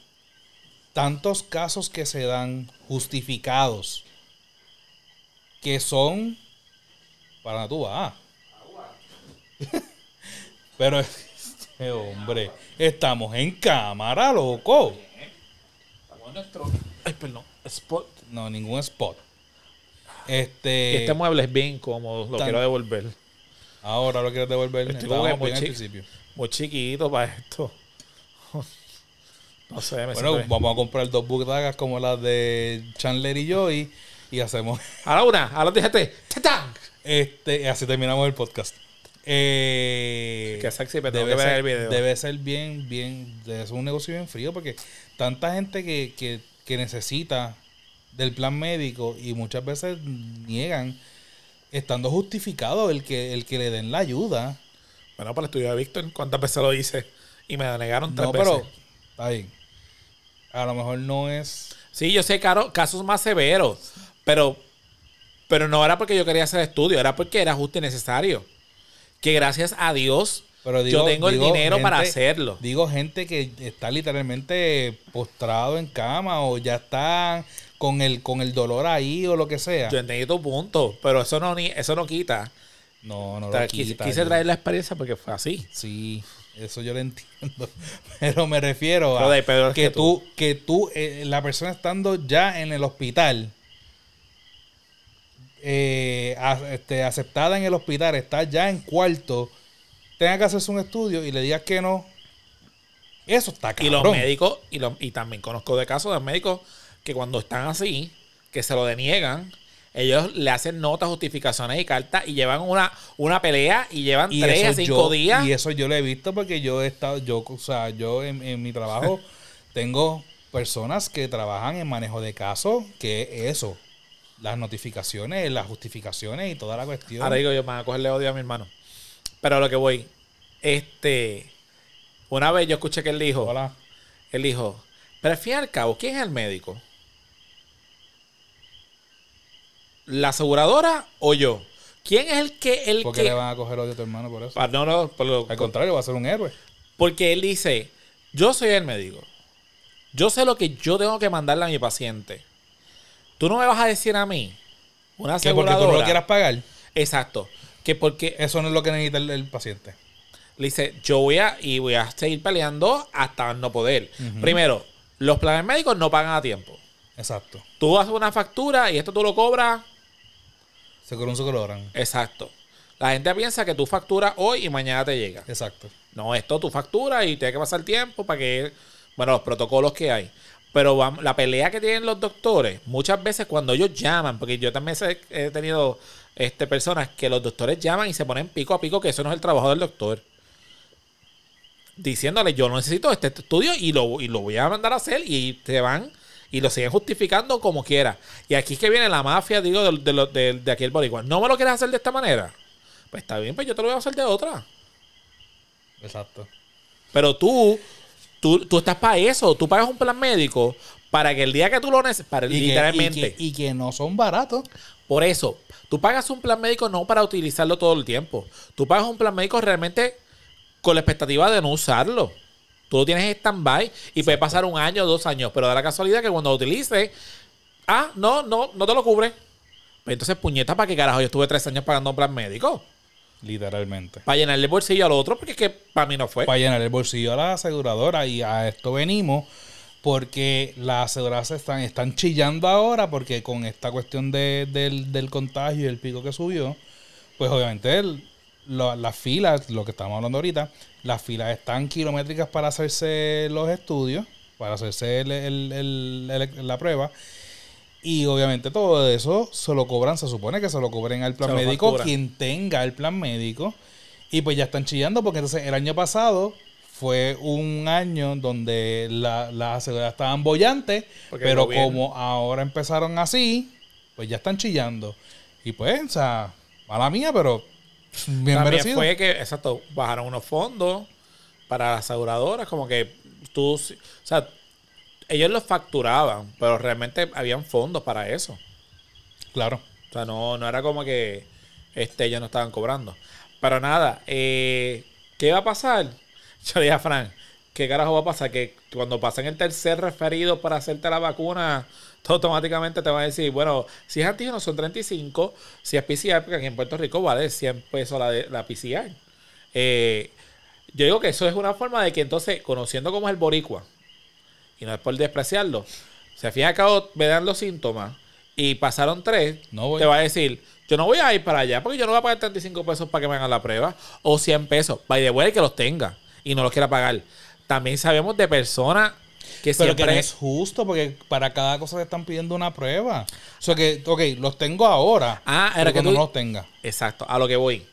tantos casos que se dan justificados que son para tú vas. Pero este hombre, estamos en cámara, loco. Ay, perdón. Spot. No, ningún spot. Este, este mueble es bien incómodo, lo tan- quiero devolver. Ahora lo quieres devolver. Estoy como que muy principio. Muy chiquito para esto. No sé, me Bueno, bien. vamos a comprar dos butacas como las de Chandler y yo y, y hacemos Ahora una, ahora déjate. ¡Tatán! este así terminamos el podcast. Eh, Qué sexy, pero debe, que ver ser, el video. debe ser bien, bien, debe ser un negocio bien frío porque tanta gente que, que, que necesita del plan médico y muchas veces niegan estando justificado el que, el que le den la ayuda. Bueno, para el estudio de Víctor, ¿cuántas veces lo hice? Y me denegaron tres No, veces. pero está bien. A lo mejor no es Sí, yo sé caro, casos más severos, pero, pero no era porque yo quería hacer estudio, era porque era justo y necesario. Que gracias a Dios Pero yo digo- tengo el dinero para hacerlo. Digo gente que está literalmente postrado en cama o ya están con el con el dolor ahí o lo que sea. Yo entendí tu punto, pero eso no, ni, eso no quita. no, no O lo quise, quita, quise yo- traer la experiencia porque fue así. Sí, eso yo lo entiendo. Pero me refiero a que que tú, que tú, eh, la persona estando ya en el hospital, eh, a- este, aceptada en el hospital, está ya en cuarto, tenga que hacerse un estudio y le digas que no. Eso está Y cabrón. los médicos, y, los, y también conozco de casos de médicos que cuando están así, que se lo deniegan, Ellos le hacen notas, justificaciones y cartas y llevan una, una pelea y llevan Y tres a cinco yo- días. Y eso yo lo he visto porque yo he estado, yo, o sea, yo en, en mi trabajo tengo personas que trabajan en manejo de casos, que es eso, las notificaciones, las justificaciones y toda la cuestión. Ahora digo yo, me van a cogerle odio a mi hermano. Pero a lo que voy, este, una vez yo escuché que él dijo, Hola. él dijo, pero al fin y al cabo, ¿quién es el médico? ¿La aseguradora o yo? ¿Quién es el que, el ¿Por qué que, le van a coger odio a tu hermano por eso? Ah, no, no, por lo- Al contrario, va a ser un héroe. porque él dice, yo soy el médico. Yo sé lo que yo tengo que mandarle a mi paciente. Tú no me vas a decir a mí, una Que porque tú no aseguradora. lo quieras pagar, Exacto. Que porque eso no es lo que necesita el, el paciente. le dice, yo voy a y voy a seguir peleando hasta no poder. Primero, los planes médicos no pagan a tiempo. Exacto. Tú haces una factura y esto tú lo cobras. Se cobran, se cobran. Exacto. La gente piensa que tú facturas hoy y mañana te llega. Exacto. No, esto tú facturas y tiene que pasar tiempo para que, bueno, los protocolos que hay. Pero vam- la pelea que tienen los doctores, muchas veces cuando ellos llaman, porque yo también he tenido este, personas que los doctores llaman y se ponen pico a pico, que eso no es el trabajo del doctor. Diciéndole, yo no necesito este estudio y lo, y lo voy a mandar a hacer y te van y lo siguen justificando como quiera. Y aquí es que viene la mafia, digo, de, de, de, de aquí el boricua. ¿No me lo quieres hacer de esta manera? Pues está bien, pues yo te lo voy a hacer de otra. Exacto. Pero tú, tú, tú estás para eso. Tú pagas un plan médico para que el día que tú lo necesites, para Y que- literalmente. y que, y que no son baratos. Por eso, tú pagas un plan médico no para utilizarlo todo el tiempo. Tú pagas un plan médico realmente con la expectativa de no usarlo. Tú lo tienes en stand-by y puede pasar un año o dos años, pero da la casualidad que cuando lo utilices, ah, no, no, no te lo cubre. Pues entonces, puñeta, ¿para qué carajo? Yo estuve tres años pagando un plan médico. Literalmente. Para llenarle el bolsillo al otro, porque es que para mí no fue. Para llenar el bolsillo a la aseguradora. Y a esto venimos porque las aseguradoras están, están chillando ahora porque con esta cuestión de- del, del contagio y el pico que subió, pues obviamente el- las filas, lo que estamos hablando ahorita, las filas están kilométricas para hacerse los estudios, para hacerse el- el- el- la prueba. Y obviamente todo eso se lo cobran, se supone que se lo cobren al plan médico quien tenga el plan médico. Y pues ya están chillando porque entonces el año pasado fue un año donde la- las aseguradoras estaban bollantes, Porque pero como ahora empezaron así, pues ya están chillando. Y pues, o sea, mala mía, pero bien También merecido. fue que, exacto, bajaron unos fondos para las aseguradoras, como que tú, o sea, ellos los facturaban, pero realmente habían fondos para eso. Claro. O sea, no, no era como que este, ellos no estaban cobrando. Pero nada, eh, ¿qué va a pasar? Yo le dije a Frank, ¿qué carajo va a pasar? Que cuando pasen el tercer referido para hacerte la vacuna, automáticamente te van a decir, bueno, si es antígeno son 35, si es PCR, porque aquí en Puerto Rico vale 100 pesos la, de, la PCR. Eh, yo digo que eso es una forma de que entonces, conociendo cómo es el boricua, y no es por despreciarlo, se fija a cabo, me dan los síntomas y pasaron tres, No voy. te va a decir, yo no voy a ir para allá porque yo no voy a pagar 35 pesos para que me hagan la prueba o 100 pesos, by the way, que los tenga y no los quiera pagar. También sabemos de personas que Pero que no es justo porque para cada cosa te están pidiendo una prueba. O sea que, ok, los tengo ahora. Ah, era que tú- no los tenga. Exacto, a lo que voy.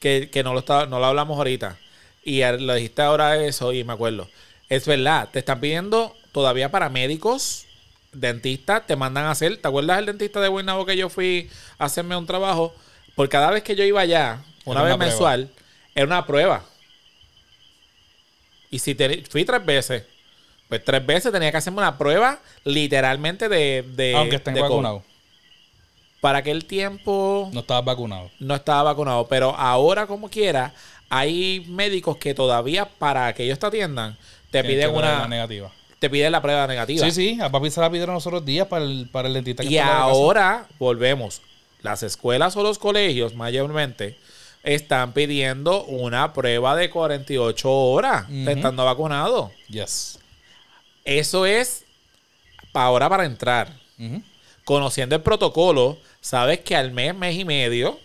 Que, que no, lo está, no lo hablamos ahorita. Y lo dijiste ahora eso y me acuerdo. Es verdad, te están pidiendo todavía para médicos, dentistas, te mandan a hacer. ¿Te acuerdas del dentista de Guaynabo que yo fui a hacerme un trabajo? Por cada vez que yo iba allá, una vez una prueba. mensual, era una prueba. Y si te- fui tres veces, pues tres veces tenía que hacerme una prueba literalmente de... de Aunque estén de COVID. Para aquel tiempo No estabas vacunado. no estaba vacunado. Pero ahora, como quiera, hay médicos que todavía para que ellos te atiendan, te Tienes piden una. negativa. Te piden la prueba negativa. Sí, sí, a papi se la pidieron los otros días para el, para el dentista que Y ahora volvemos. Las escuelas o los colegios, mayormente, están pidiendo una prueba de 48 horas Ujú. estando vacunado. Yes. Eso es para ahora para entrar. Conociendo el protocolo, sabes que al mes, mes y medio,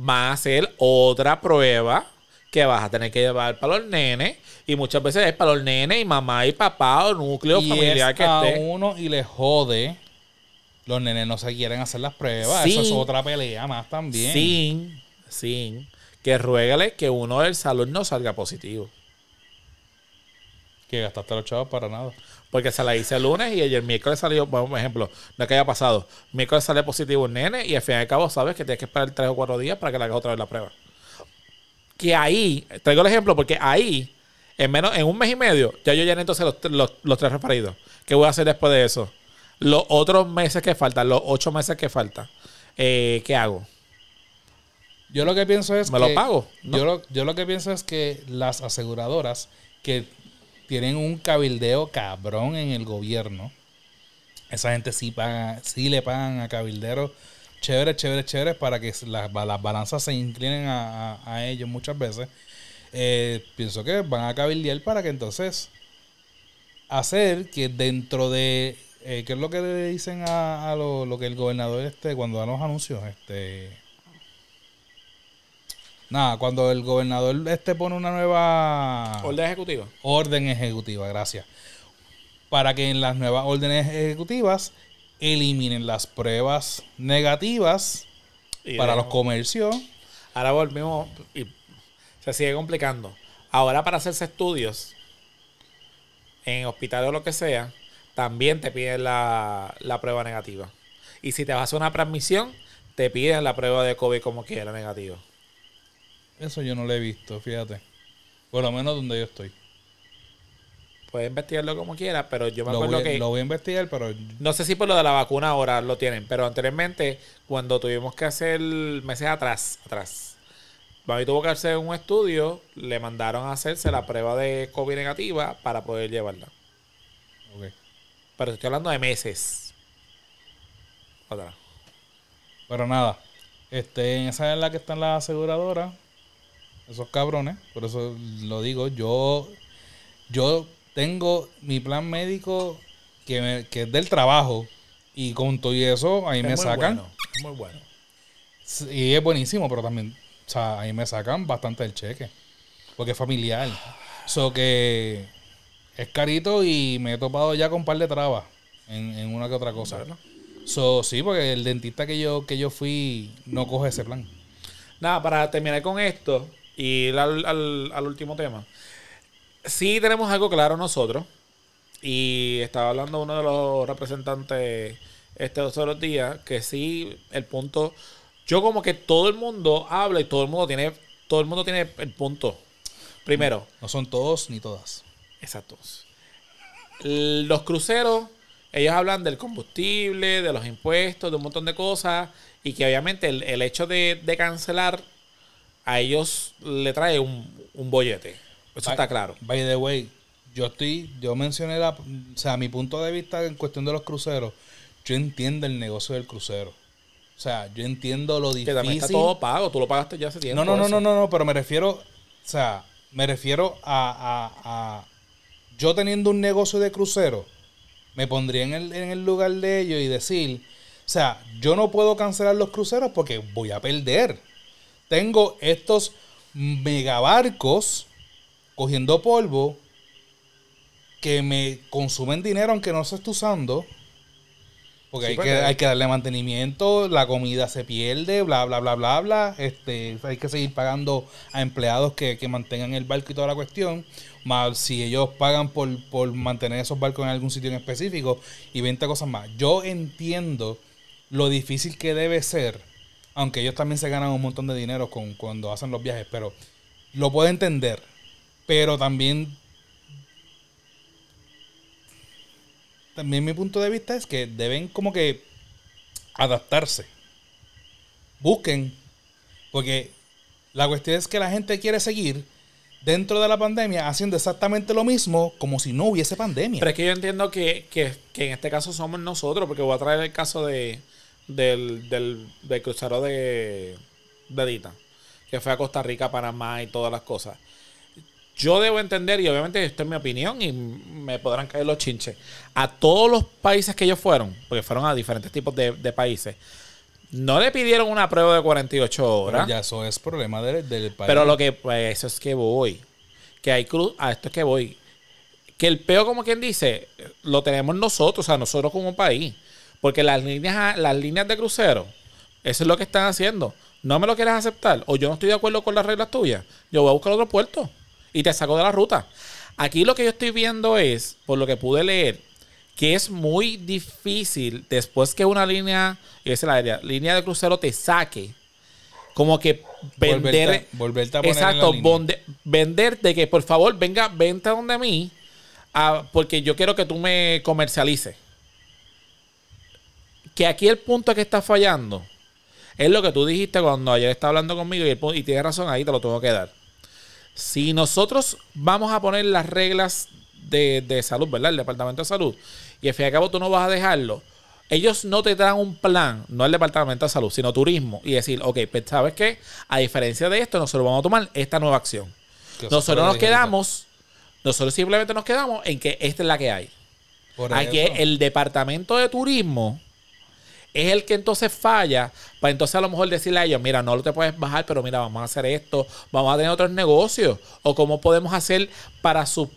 va a ser otra prueba que vas a tener que llevar para los nenes. Y muchas veces es para los nenes y mamá y papá o núcleo y familiar es que a esté. uno y le jode Los nenes no se quieren hacer las pruebas. Eso es otra pelea más también. Sin, sin que ruégale que uno del salón no salga positivo. Que gastaste los chavos para nada. Porque se la hice el lunes y el miércoles salió, bueno, por ejemplo, no que haya pasado. Miércoles sale positivo un nene y al fin y al cabo sabes que tienes que esperar tres o cuatro días para que le hagas otra vez la prueba. Que ahí, traigo el ejemplo porque ahí, en menos, en un mes y medio, ya yo llené entonces los, los, los tres referidos. ¿Qué voy a hacer después de eso? Los otros meses que faltan, los ocho meses que faltan, eh, ¿qué hago? Yo lo que pienso es ¿Me que. lo pago? No. Yo, lo, yo lo que pienso es que las aseguradoras que tienen un cabildeo cabrón en el gobierno, esa gente sí paga, sí le pagan a cabilderos chéveres, chéveres, chéveres para que las, las balanzas se inclinen a, a- ellos muchas veces. Eh, pienso que van a cabildear para que entonces hacer que dentro de eh, ¿qué es lo que le dicen a, a lo, lo que el gobernador este cuando da los anuncios? Este nada, cuando el gobernador este pone una nueva Orden ejecutiva. orden ejecutiva, gracias. Para que en las nuevas órdenes ejecutivas eliminen las pruebas negativas Y para de- los comercios. Ahora volvimos y se sigue complicando. Ahora para hacerse estudios en hospitales o lo que sea, también te piden la, la prueba negativa. Y si te vas a hacer una transmisión, te piden la prueba de COVID como quiera negativa. Eso yo no lo he visto, fíjate. Por lo menos donde yo estoy. Puedes investigarlo como quieras, pero yo me Lo acuerdo voy, que... lo voy a investigar, pero No sé si por lo de la vacuna ahora lo tienen, pero anteriormente, cuando tuvimos que hacer meses atrás, atrás, Mami tuvo que hacer un estudio, le mandaron a hacerse la prueba de COVID negativa para poder llevarla. ok. Pero estoy hablando de meses. Otra. Pero nada, este, en esa es la que están las aseguradoras. Esos cabrones, por eso lo digo. Yo, yo tengo mi plan médico que, me- que es del trabajo. Y con todo y eso, ahí Es me muy sacan. bueno, es muy bueno. Y es buenísimo, pero también, o sea, ahí me sacan bastante el cheque. Porque es familiar. So que es carito y me he topado ya con un par de trabas en, en una que otra cosa. Bueno. So, sí, porque el dentista que yo, que yo fui no coge ese plan. Nada, para terminar con esto y ir al, al- al último tema. Sí tenemos algo claro nosotros. Y estaba hablando uno de los representantes este otros días. Que sí, el punto. Yo como que todo el mundo habla y todo el mundo tiene. Todo el mundo tiene el punto. Primero, No son todos ni todas. Exacto. L- Los cruceros, ellos hablan del combustible, de los impuestos, de un montón de cosas. Y que obviamente el, el hecho de, de cancelar a ellos le trae un, un bollete. Eso está claro. By the way, yo estoy, yo mencioné la, o sea, mi punto de vista en cuestión de los cruceros, yo entiendo el negocio del crucero. O sea, yo entiendo lo Que también está difícil. todo pago. Tú lo pagaste ya hace tiempo. No, no, no, no, no, no, pero me refiero, o sea, me refiero a, a- a- yo teniendo un negocio de crucero, me pondría en el, en el lugar de ellos y decir, o sea, yo no puedo cancelar los cruceros porque voy a perder. Tengo estos megabarcos cogiendo polvo que me consumen dinero aunque no se esté usando. Porque Sí, hay, porque- que, hay que darle mantenimiento, la comida se pierde, bla, bla, bla, bla, bla. Este, hay que seguir pagando a empleados que, que mantengan el barco y toda la cuestión. Más si ellos pagan por, por mantener esos barcos en algún sitio en específico y 20 cosas más. Yo entiendo lo difícil que debe ser, aunque ellos también se ganan un montón de dinero con, cuando hacen los viajes, pero lo puedo entender. Pero también también mi punto de vista es que deben como que adaptarse. Busquen. Porque la cuestión es que la gente quiere seguir dentro de la pandemia haciendo exactamente lo mismo como si no hubiese pandemia. Pero es que yo entiendo que, que- que en este caso somos nosotros, porque voy a traer el caso de, del, del, del crucero de, de Dita, que fue a Costa Rica, Panamá y todas las cosas. Yo debo entender, y obviamente esto es mi opinión, y me podrán caer los chinches, a todos los países que ellos fueron, porque fueron a diferentes tipos de, de países, no le pidieron una prueba de 48 Pero horas. ya eso es problema del, del país. Pero lo que, pues, eso es que voy. Que hay cruz, a esto es que voy. Que el peo, como quien dice, lo tenemos nosotros, o sea, nosotros como país. Porque las líneas, las líneas de crucero, eso es lo que están haciendo. No me lo quieres aceptar o yo no estoy de acuerdo con las reglas tuyas. Yo voy a buscar otro puerto y te saco de la ruta. Aquí lo que yo estoy viendo es, por lo que pude leer, que es muy difícil después que una línea, es la línea de crucero te saque, como que vender, volverte, a poner exacto, vender de que por favor venga, vente donde mí, porque yo quiero que tú me comercialices. Que aquí el punto que está fallando es lo que tú dijiste cuando ayer estaba hablando conmigo y, y tienes razón, ahí te lo tengo que dar. Si nosotros vamos a poner las reglas de, salud, ¿verdad? El Departamento de Salud, y al fin y al cabo tú no vas a dejarlo, ellos no te dan un plan, no el Departamento de Salud, sino turismo, y decir, ok, pues sabes qué, a diferencia de esto, nosotros vamos a tomar esta nueva acción. Nosotros nos quedamos, nosotros simplemente nos quedamos en que esta es la que hay. Aquí el Departamento de Turismo es el que entonces falla para entonces a lo mejor decirle a ellos, mira, no lo te puedes bajar, pero mira, vamos a hacer esto, vamos a tener otros negocios, o cómo podemos hacer para su,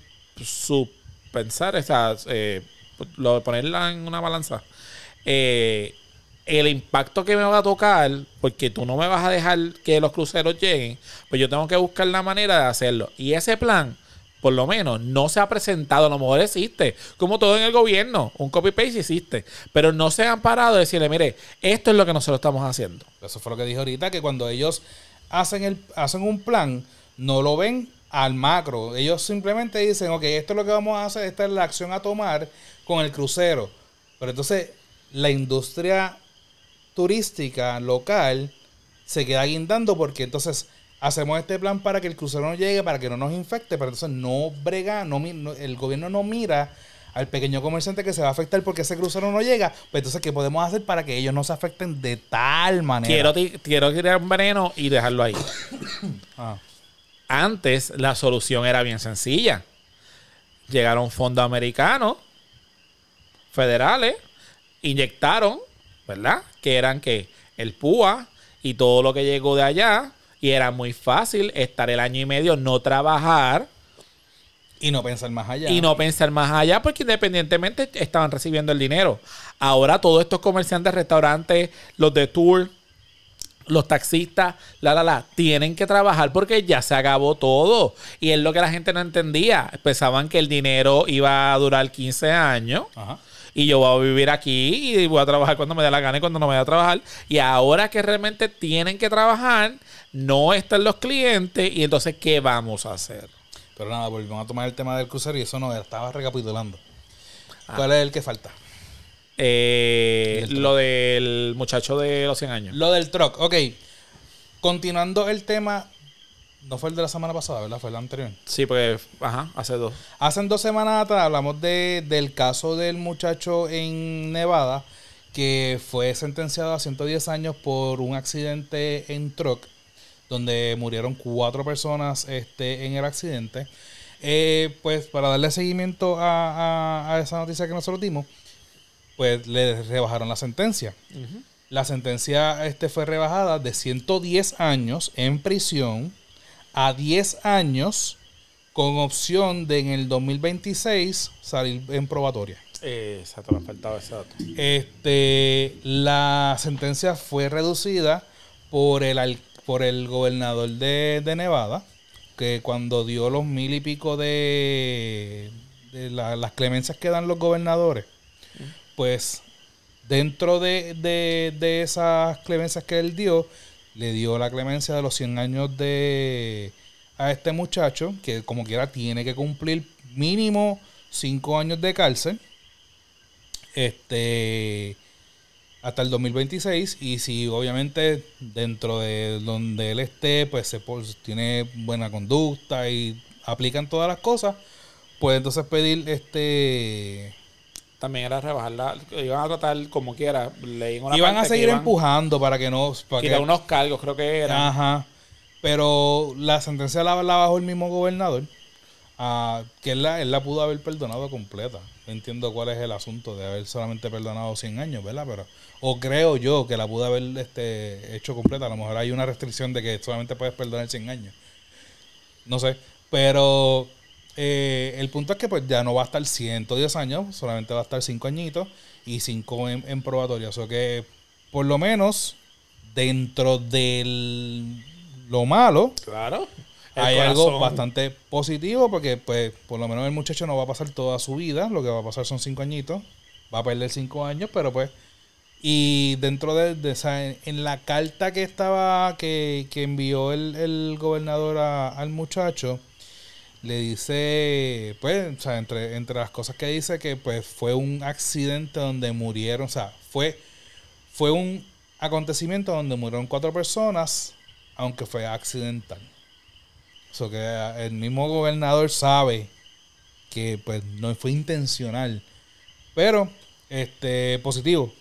su pensar, eh, lo, ponerla en una balanza. Eh, el impacto que me va a tocar, porque tú no me vas a dejar que los cruceros lleguen, pues yo tengo que buscar la manera de hacerlo. Y ese plan por lo menos, no se ha presentado. A lo mejor existe, como todo en el gobierno, un copy-paste existe, pero no se han parado de decirle, mire, esto es lo que nosotros estamos haciendo. Eso fue lo que dije ahorita, que cuando ellos hacen, el, hacen un plan, no lo ven al macro. Ellos simplemente dicen, ok, esto es lo que vamos a hacer, esta es la acción a tomar con el crucero. Pero entonces la industria turística local se queda guindando porque entonces hacemos este plan para que el crucero no llegue, para que no nos infecte, pero entonces no brega, no, el gobierno no mira al pequeño comerciante que se va a afectar porque ese crucero no llega, pues entonces, ¿qué podemos hacer para que ellos no se afecten de tal manera? Quiero, quiero tirar un veneno y dejarlo ahí. Ah. Antes la solución era bien sencilla. Llegaron fondos americanos, federales, inyectaron, ¿verdad? Que eran que el PUA y todo lo que llegó de allá, y era muy fácil estar el año y medio, no trabajar. Y no pensar más allá. Y no pensar más allá porque independientemente estaban recibiendo el dinero. Ahora todos estos comerciantes, restaurantes, los de tour, los taxistas, la, la, la, tienen que trabajar porque ya se acabó todo. Y es lo que la gente no entendía. Pensaban que el dinero iba a durar 15 años. Ajá y yo voy a vivir aquí y voy a trabajar cuando me dé la gana y cuando no me dé a trabajar. Y ahora que realmente tienen que trabajar, no están los clientes y entonces, ¿qué vamos a hacer? Pero nada, volvemos a tomar el tema del crucero y eso no, estaba recapitulando. Ah. ¿Cuál es el que falta? Eh, lo del muchacho de los 100 años. Lo del truck, ok. Continuando el tema no fue el de la semana pasada, ¿verdad? Fue el anterior. Sí, pues, ajá, hace dos. Hace dos semanas atrás hablamos de, del caso del muchacho en Nevada que fue sentenciado a 110 años por un accidente en truck donde murieron cuatro personas este, en el accidente. Eh, pues para darle seguimiento a, esa noticia que nosotros dimos, pues le rebajaron la sentencia. La sentencia este, fue rebajada de 110 años en prisión a 10 años con opción de en el 2026 salir en probatoria. Exacto, me faltaba ese dato. Este, la sentencia fue reducida por el, por el gobernador de, Nevada, que cuando dio los mil y pico de, las clemencias que dan los gobernadores, pues dentro de, de esas clemencias que él dio, le dio la clemencia de los 100 años de a este muchacho, que como quiera tiene que cumplir mínimo 5 años de cárcel. Este hasta el 2026 y si obviamente dentro de donde él esté pues se tiene buena conducta y aplican todas las cosas pues entonces pedir este también era rebajarla, iban a tratar como quiera. Leí una iban a seguir empujando para que no. Para que, unos cargos, creo que era. Ajá. Pero la sentencia la, la bajó el mismo gobernador. Ah, que él la, él la pudo haber perdonado completa. No entiendo cuál es el asunto de haber solamente perdonado 100 años, ¿verdad? Pero, o creo yo que la pudo haber este, hecho completa. A lo mejor hay una restricción de que solamente puedes perdonar 100 años. No sé. Pero eh, el punto es que pues ya no va a estar 110 años, solamente va a estar 5 añitos. y cinco en, en probatoria. O sea que, por lo menos, dentro de lo malo, Claro. hay algo bastante positivo porque, pues, por lo menos el muchacho no va a pasar toda su vida. Lo que va a pasar son cinco añitos. Va a perder cinco años, pero pues... Y dentro de, de esa, en, en la carta que estaba, que, que envió el, el gobernador a- al muchacho, le dice, pues, o sea, entre, entre las cosas que dice que pues fue un accidente donde murieron, o sea, fue, fue un acontecimiento donde murieron cuatro personas, aunque fue accidental. Eso que el mismo gobernador sabe que pues no fue intencional. Pero, este, positivo.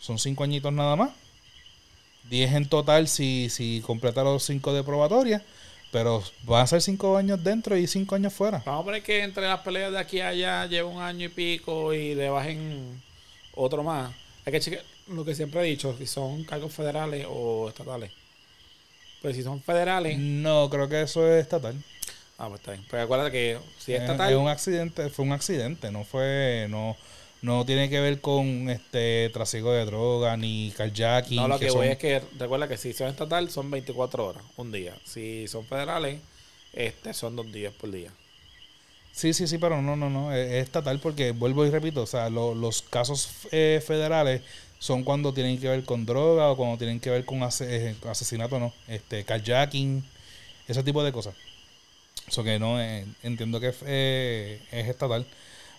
Son cinco añitos nada más. Diez en total si, si completa los cinco de probatoria. Pero van a ser cinco años dentro y cinco años fuera. Vamos a poner que entre las peleas de aquí a allá lleva un año y pico y le bajen otro más. Hay que chequear lo que siempre he dicho, si son cargos federales o estatales. Pues si son federales, No, creo que eso es estatal. ah, pues está bien. Pero acuérdate que si es Es, estatal, es un accidente, fue un accidente, no fue, no, no tiene que ver con este trasiego de droga ni carjacking. no, lo que, son- voy es que recuerda que si son estatal son 24 horas, un día. Si son federales, este son dos días por día. Sí, sí, sí, pero no, no, no, es, es estatal porque vuelvo y repito, o sea, lo- los casos eh, federales son cuando tienen que ver con droga o cuando tienen que ver con ase- eh, asesinato, no, este, carjacking, ese tipo de cosas. Eso que no, eh, entiendo que eh, es estatal.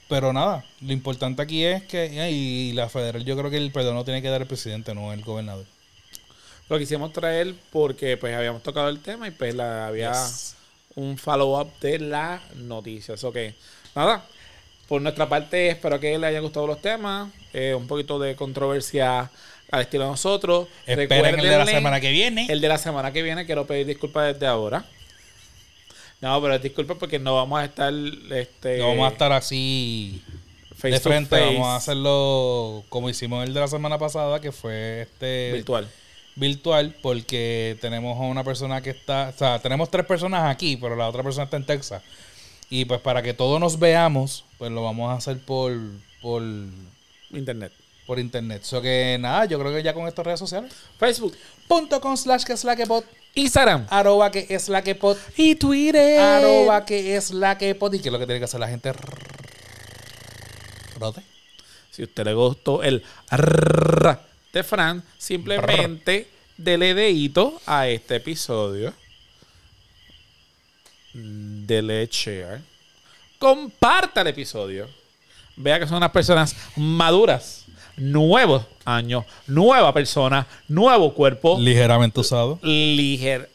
Pero nada, lo importante aquí es que, y la federal, yo creo que el perdón no tiene que dar el presidente, no el gobernador. Lo quisimos traer porque pues habíamos tocado el tema y pues la, había Yes. un follow-up de la noticia. Eso que, nada, por nuestra parte espero que les hayan gustado los temas. Eh, un poquito de controversia al estilo de nosotros. Esperen el de la semana que viene. El de la semana que viene quiero pedir disculpas desde ahora. No, pero disculpas porque no vamos a estar este, no vamos a estar así face de frente, face, vamos a hacerlo como hicimos el de la semana pasada, que fue este virtual. virtual, porque tenemos a una persona que está, o sea, tenemos tres personas aquí, pero la otra persona está en Texas. Y pues para que todos nos veamos, pues lo vamos a hacer por, por, Internet. por internet. So que nada, yo creo que ya con estas redes sociales. Facebook, Punto com slash que que Instagram arroba que es la que pod, y Twitter. arroba que es la que pod. ¿Y qué es lo que tiene que hacer la gente? Rote. Si a usted le gustó el de Fran, simplemente dele dedito a este episodio. Dele share. Comparta el episodio. Vea que son unas personas maduras. Nuevo año, nueva persona, nuevo cuerpo. Ligeramente usado. Liger.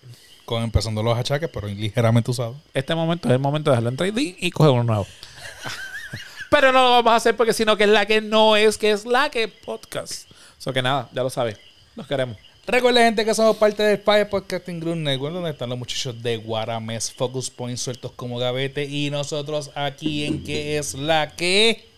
Con empezando los achaques, pero ligeramente usado. Este momento es el momento de dejarlo en trading y coger uno nuevo. Pero no lo vamos a hacer porque sino que es la que no es, que es la que podcast. Eso que nada, ya lo sabe. Los queremos. Recuerden, gente, que somos parte del Fire Podcasting Group Network, donde están los muchachos de Guarames, Focus Point, sueltos como gavete, y nosotros aquí en que es la que.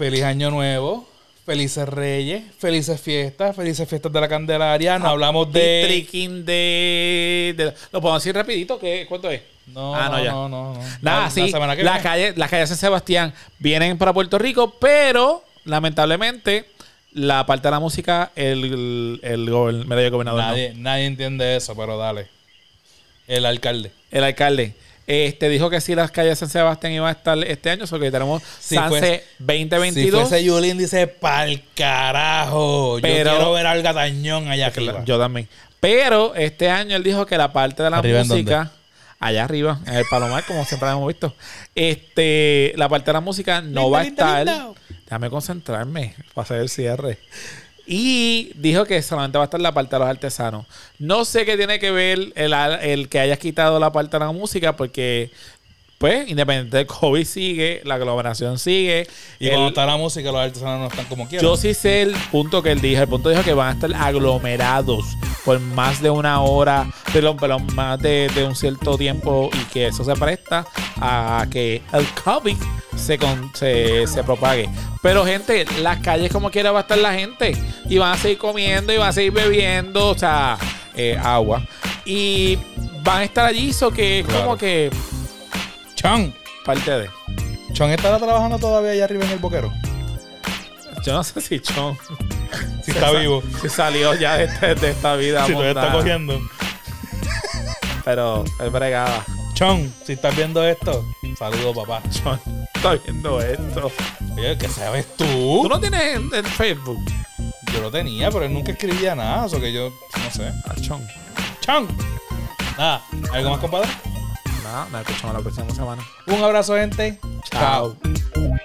Feliz Año Nuevo, felices Reyes, felices fiestas, felices fiestas de la Candelaria. No hablamos de. Tricking de, de- Lo podemos decir rapidito. ¿qué, ¿Cuánto es? No, Ah, no, no, ya. no, no, no. Nada, La- sí. la que calle, la calle San Sebastián vienen para Puerto Rico, pero lamentablemente la parte de la música, el, el, gobern- medio gobernador no. Nadie, nadie entiende eso, pero dale. El alcalde. El alcalde. Este dijo que sí, las calles San Sebastián iban a estar este año, porque tenemos Si Sanse fuese- 2022. Si fuese Yulín, dice pa'l carajo. Pero- Yo quiero ver al gatañón allá arriba. Yo también. Pero este año él dijo que la parte de la ¿Arriba en música, allá arriba, en el Palomar, como siempre hemos visto, este, la parte de la música no va a estar. Déjame concentrarme para hacer el cierre. Y dijo que solamente va a estar la parte de los artesanos. No sé qué tiene que ver el, el que hayas quitado la parte de la música, porque, pues, independiente del COVID sigue, la aglomeración sigue. Y el- cuando está la música, los artesanos no están como quieran. yo sí sé el punto que él dijo. El punto dijo que van a estar aglomerados por más de una hora, perdón, perdón, más de, de un cierto tiempo y que eso se presta a que el COVID se, con- se, se propague. Pero gente, las calles como quiera va a estar la gente y van a seguir comiendo y van a seguir bebiendo, o sea, eh, agua. Y van a estar allí, eso que es Claro. como que Chon. parte de... Chon estará trabajando todavía allá arriba en el boquero. Yo no sé si Chon Si está vivo. si salió ya de, este- de esta vida. Si todavía está cogiendo. Pero él bregaba. Chon, si estás viendo esto, saludo papá. Chon está viendo esto. Oye, ¿qué sabes ¿Tú tú? no tienes en, en Facebook? Yo lo tenía, pero él nunca escribía nada. Eso que yo, no sé. A Chon. Chon. Nada, ¿algo más, compadre? Nada, nos escuchamos la próxima semana. Un abrazo, gente. Chao. Chao.